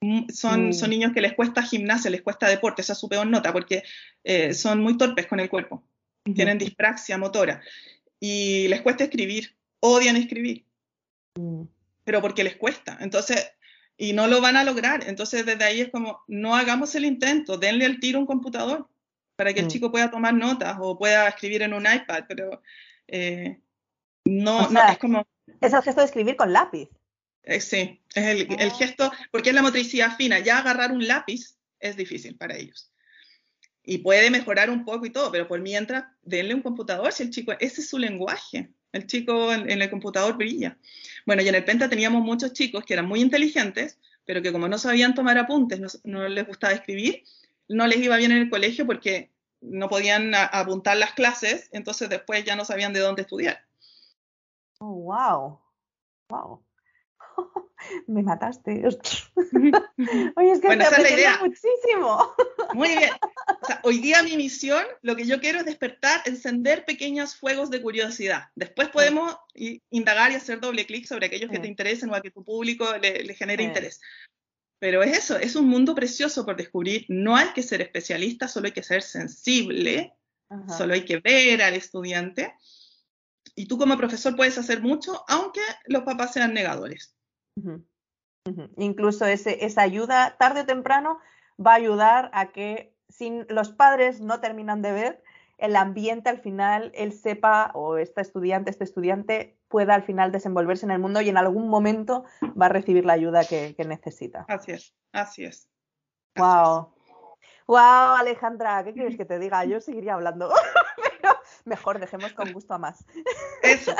Mm, son, mm. son niños que les cuesta gimnasia, les cuesta deporte, esa es su peor nota, porque eh, son muy torpes con el cuerpo, tienen dispraxia motora y les cuesta escribir odian escribir, mm. pero porque les cuesta. Entonces, y no lo van a lograr. Entonces, desde ahí es como, no hagamos el intento, denle al tiro un computador para que el mm. chico pueda tomar notas o pueda escribir en un iPad, pero eh, no, es como... Es el gesto de escribir con lápiz. Eh, sí, es el, el, ah. gesto, porque es la motricidad fina. Ya agarrar un lápiz es difícil para ellos. Y puede mejorar un poco y todo, pero por mientras, denle un computador si el chico, ese es su lenguaje. El chico en, el computador brilla. Bueno, y en el Penta teníamos muchos chicos que eran muy inteligentes, pero que como no sabían tomar apuntes, no, les gustaba escribir, no les iba bien en el colegio porque no podían apuntar las clases, entonces después ya no sabían de dónde estudiar. Oh, wow. Wow. Me mataste. Oye, es que bueno, esa es la idea. muchísimo. Muy bien. hoy día mi misión, lo que yo quiero es despertar, encender pequeños fuegos de curiosidad. Después podemos indagar y hacer doble clic sobre aquellos que te interesen o a que tu público le, genere interés. Pero es eso, es un mundo precioso por descubrir. No hay que ser especialista, solo hay que ser sensible, solo hay que ver al estudiante. Y tú como profesor puedes hacer mucho, aunque los papás sean negadores. Incluso ese, esa ayuda, tarde o temprano, va a ayudar a que si los padres no terminan de ver, el ambiente al final él sepa o esta estudiante, este estudiante pueda al final desenvolverse en el mundo y en algún momento va a recibir la ayuda que, necesita. Así es, así es. wow. Wow, Alejandra, ¿qué quieres que te diga? Yo seguiría hablando, pero mejor dejemos con gusto a más. Eso,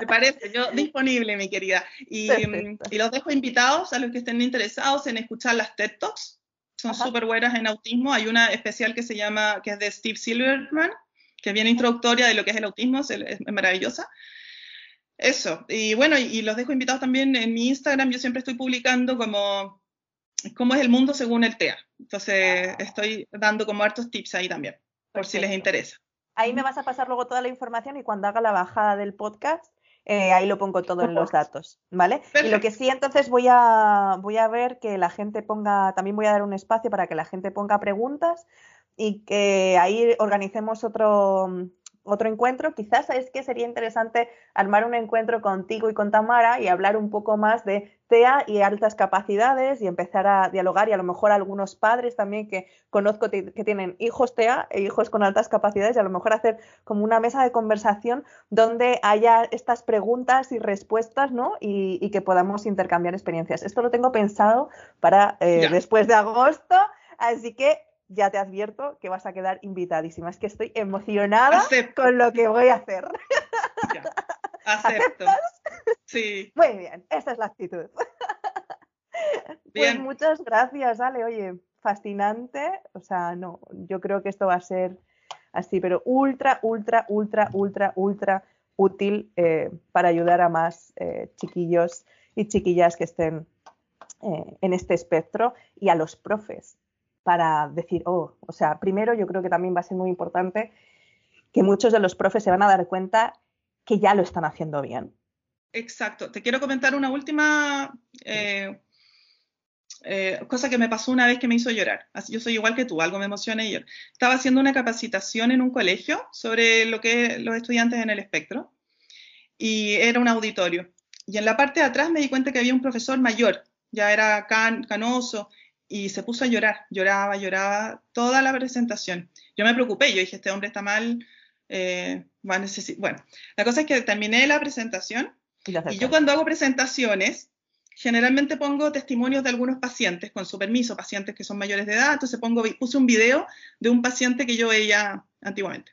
me parece, yo disponible, mi querida. Y, y, los dejo invitados a los que estén interesados en escuchar las TED Talks. Son súper buenas en autismo. Hay una especial que se llama, que es de Steve Silverman, que viene introductoria de lo que es el autismo, es, maravillosa. Eso. Y bueno, y, los dejo invitados también en mi Instagram. Yo siempre estoy publicando como cómo es el mundo según el TEA. Entonces, ah. estoy dando como hartos tips ahí también, por si les interesa. ahí me vas a pasar luego toda la información y cuando haga la bajada del podcast, eh, ahí lo pongo todo en los datos, ¿vale? Y lo que sí, entonces voy a, voy a ver que la gente ponga, también voy a dar un espacio para que la gente ponga preguntas y que ahí organicemos otro, otro encuentro. Quizás es que sería interesante armar un encuentro contigo y con Tamara y hablar un poco más de TEA y altas capacidades y empezar a dialogar y a lo mejor algunos padres también que conozco que tienen hijos TEA e hijos con altas capacidades y a lo mejor hacer como una mesa de conversación donde haya estas preguntas y respuestas, ¿no? Y, que podamos intercambiar experiencias. Esto lo tengo pensado para eh, después de agosto, así que ya te advierto que vas a quedar invitadísima. Es que estoy emocionada con lo que voy a hacer. Ya. Acepto. Sí. Muy bien, esa es la actitud. Pues muchas gracias, Ale. Oye, fascinante. O sea, no, yo creo que esto va a ser así, pero ultra, ultra, ultra, ultra, ultra útil eh, para ayudar a más eh, chiquillos y chiquillas que estén eh, en este espectro y a los profes para decir, oh, o sea, primero yo creo que también va a ser muy importante que muchos de los profes se van a dar cuenta que ya lo están haciendo bien. Exacto. Te quiero comentar una última eh, eh, cosa que me pasó una vez que me hizo llorar. Yo soy igual que tú, algo me emociona y yo. Estaba haciendo una capacitación en un colegio sobre lo que los estudiantes en el espectro y era un auditorio. Y en la parte de atrás me di cuenta que había un profesor mayor, ya era canoso, y se puso a llorar, lloraba, lloraba toda la presentación. Yo me preocupé, yo dije, este hombre está mal, eh, va a necesitar... Bueno, la cosa es que terminé la presentación y, yo cuando hago presentaciones, generalmente pongo testimonios de algunos pacientes, con su permiso, pacientes que son mayores de edad, entonces pongo, puse un video de un paciente que yo veía antiguamente,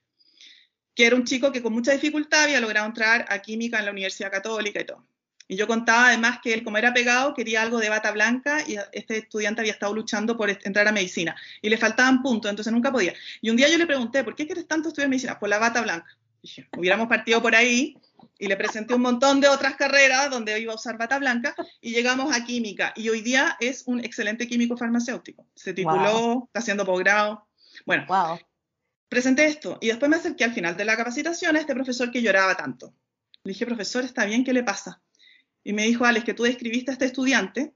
que era un chico que con mucha dificultad había logrado entrar a química en la Universidad Católica y todo. Y yo contaba además que él, como era pegado, quería algo de bata blanca y este estudiante había estado luchando por entrar a medicina y le faltaban puntos, entonces nunca podía. Y un día yo le pregunté, ¿por qué quieres tanto estudiar medicina? Por la bata blanca. dije, hubiéramos partido por ahí y le presenté un montón de otras carreras donde iba a usar bata blanca y llegamos a química. Y hoy día es un excelente químico farmacéutico. Se tituló, está haciendo posgrado. Bueno, presenté esto y después me acerqué al final de la capacitación a este profesor que lloraba tanto. Le dije, profesor, ¿está bien? ¿Qué le pasa? Y me dijo, Alex, que tú describiste a este estudiante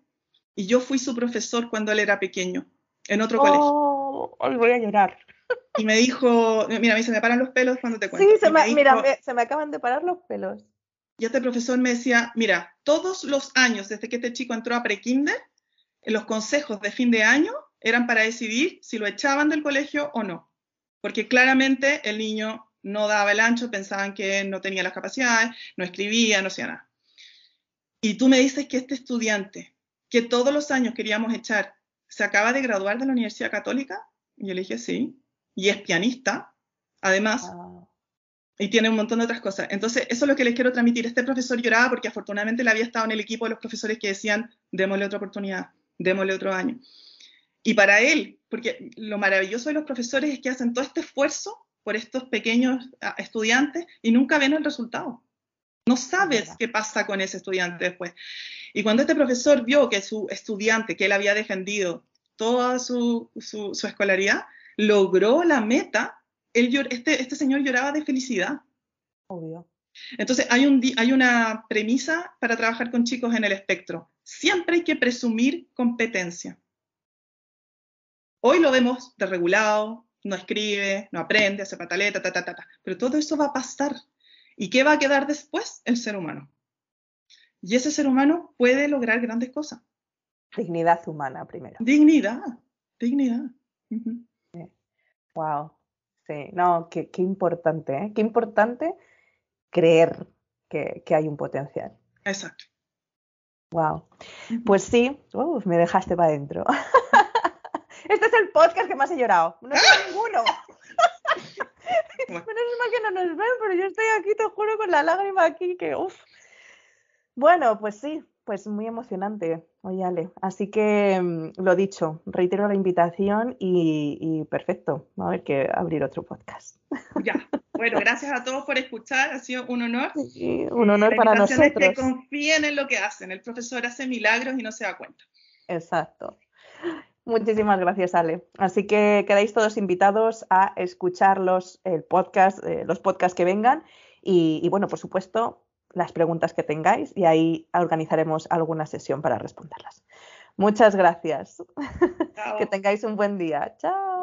y yo fui su profesor cuando él era pequeño, en otro colegio. Oh, hoy voy a llorar. Y me dijo, mira, a mí se me paran los pelos cuando te cuento. Sí, se me, mira, se me acaban de parar los pelos. Y este profesor me decía, mira, todos los años desde que este chico entró a prekinder, los consejos de fin de año eran para decidir si lo echaban del colegio o no. Porque claramente el niño no daba el ancho, pensaban que no tenía las capacidades, no escribía, no hacía nada. Y tú me dices que este estudiante, que todos los años queríamos echar, se acaba de graduar de la Universidad Católica. Y yo le dije, sí. Y es pianista, además. Y tiene un montón de otras cosas. Entonces, eso es lo que les quiero transmitir. Este profesor lloraba porque afortunadamente le había estado en el equipo de los profesores que decían, démosle otra oportunidad, démosle otro año. Y para él, porque lo maravilloso de los profesores es que hacen todo este esfuerzo por estos pequeños ah, estudiantes y nunca ven el resultado. No sabes qué pasa con ese estudiante después. Y cuando este profesor vio que su estudiante, que él había defendido toda su, escolaridad, logró la meta, este, este señor lloraba de felicidad. Obvio. Entonces, hay, un, hay una premisa para trabajar con chicos en el espectro. Siempre hay que presumir competencia. Hoy lo vemos desregulado, no escribe, no aprende, hace pataleta, ta, ta, ta, ta. Pero todo eso va a pasar. ¿Y qué va a quedar después? El ser humano. Y ese ser humano puede lograr grandes cosas. Dignidad humana primero. Dignidad, dignidad. Wow. Sí, no, qué, importante, ¿eh? Qué importante creer que, hay un potencial. Exacto. Wow. Pues sí, me dejaste para adentro. este es el podcast que más he llorado. No tengo ninguno. Menos mal que no nos ven, pero yo estoy aquí, te juro, con la lágrima aquí, que uff. Bueno, pues sí, pues muy emocionante, oye Ale. Así que mm, lo dicho, reitero la invitación y, perfecto. Va a haber que abrir otro podcast. Ya, bueno, gracias a todos por escuchar, ha sido un honor. Sí, un honor para nosotros. que confíen en lo que hacen, el profesor hace milagros y no se da cuenta. Exacto. Muchísimas gracias, Ale. Así que quedáis todos invitados a escuchar los, el podcast, eh, los podcasts que vengan y, y, bueno, por supuesto, las preguntas que tengáis y ahí organizaremos alguna sesión para responderlas. Muchas gracias. Chao. que tengáis un buen día. Chao.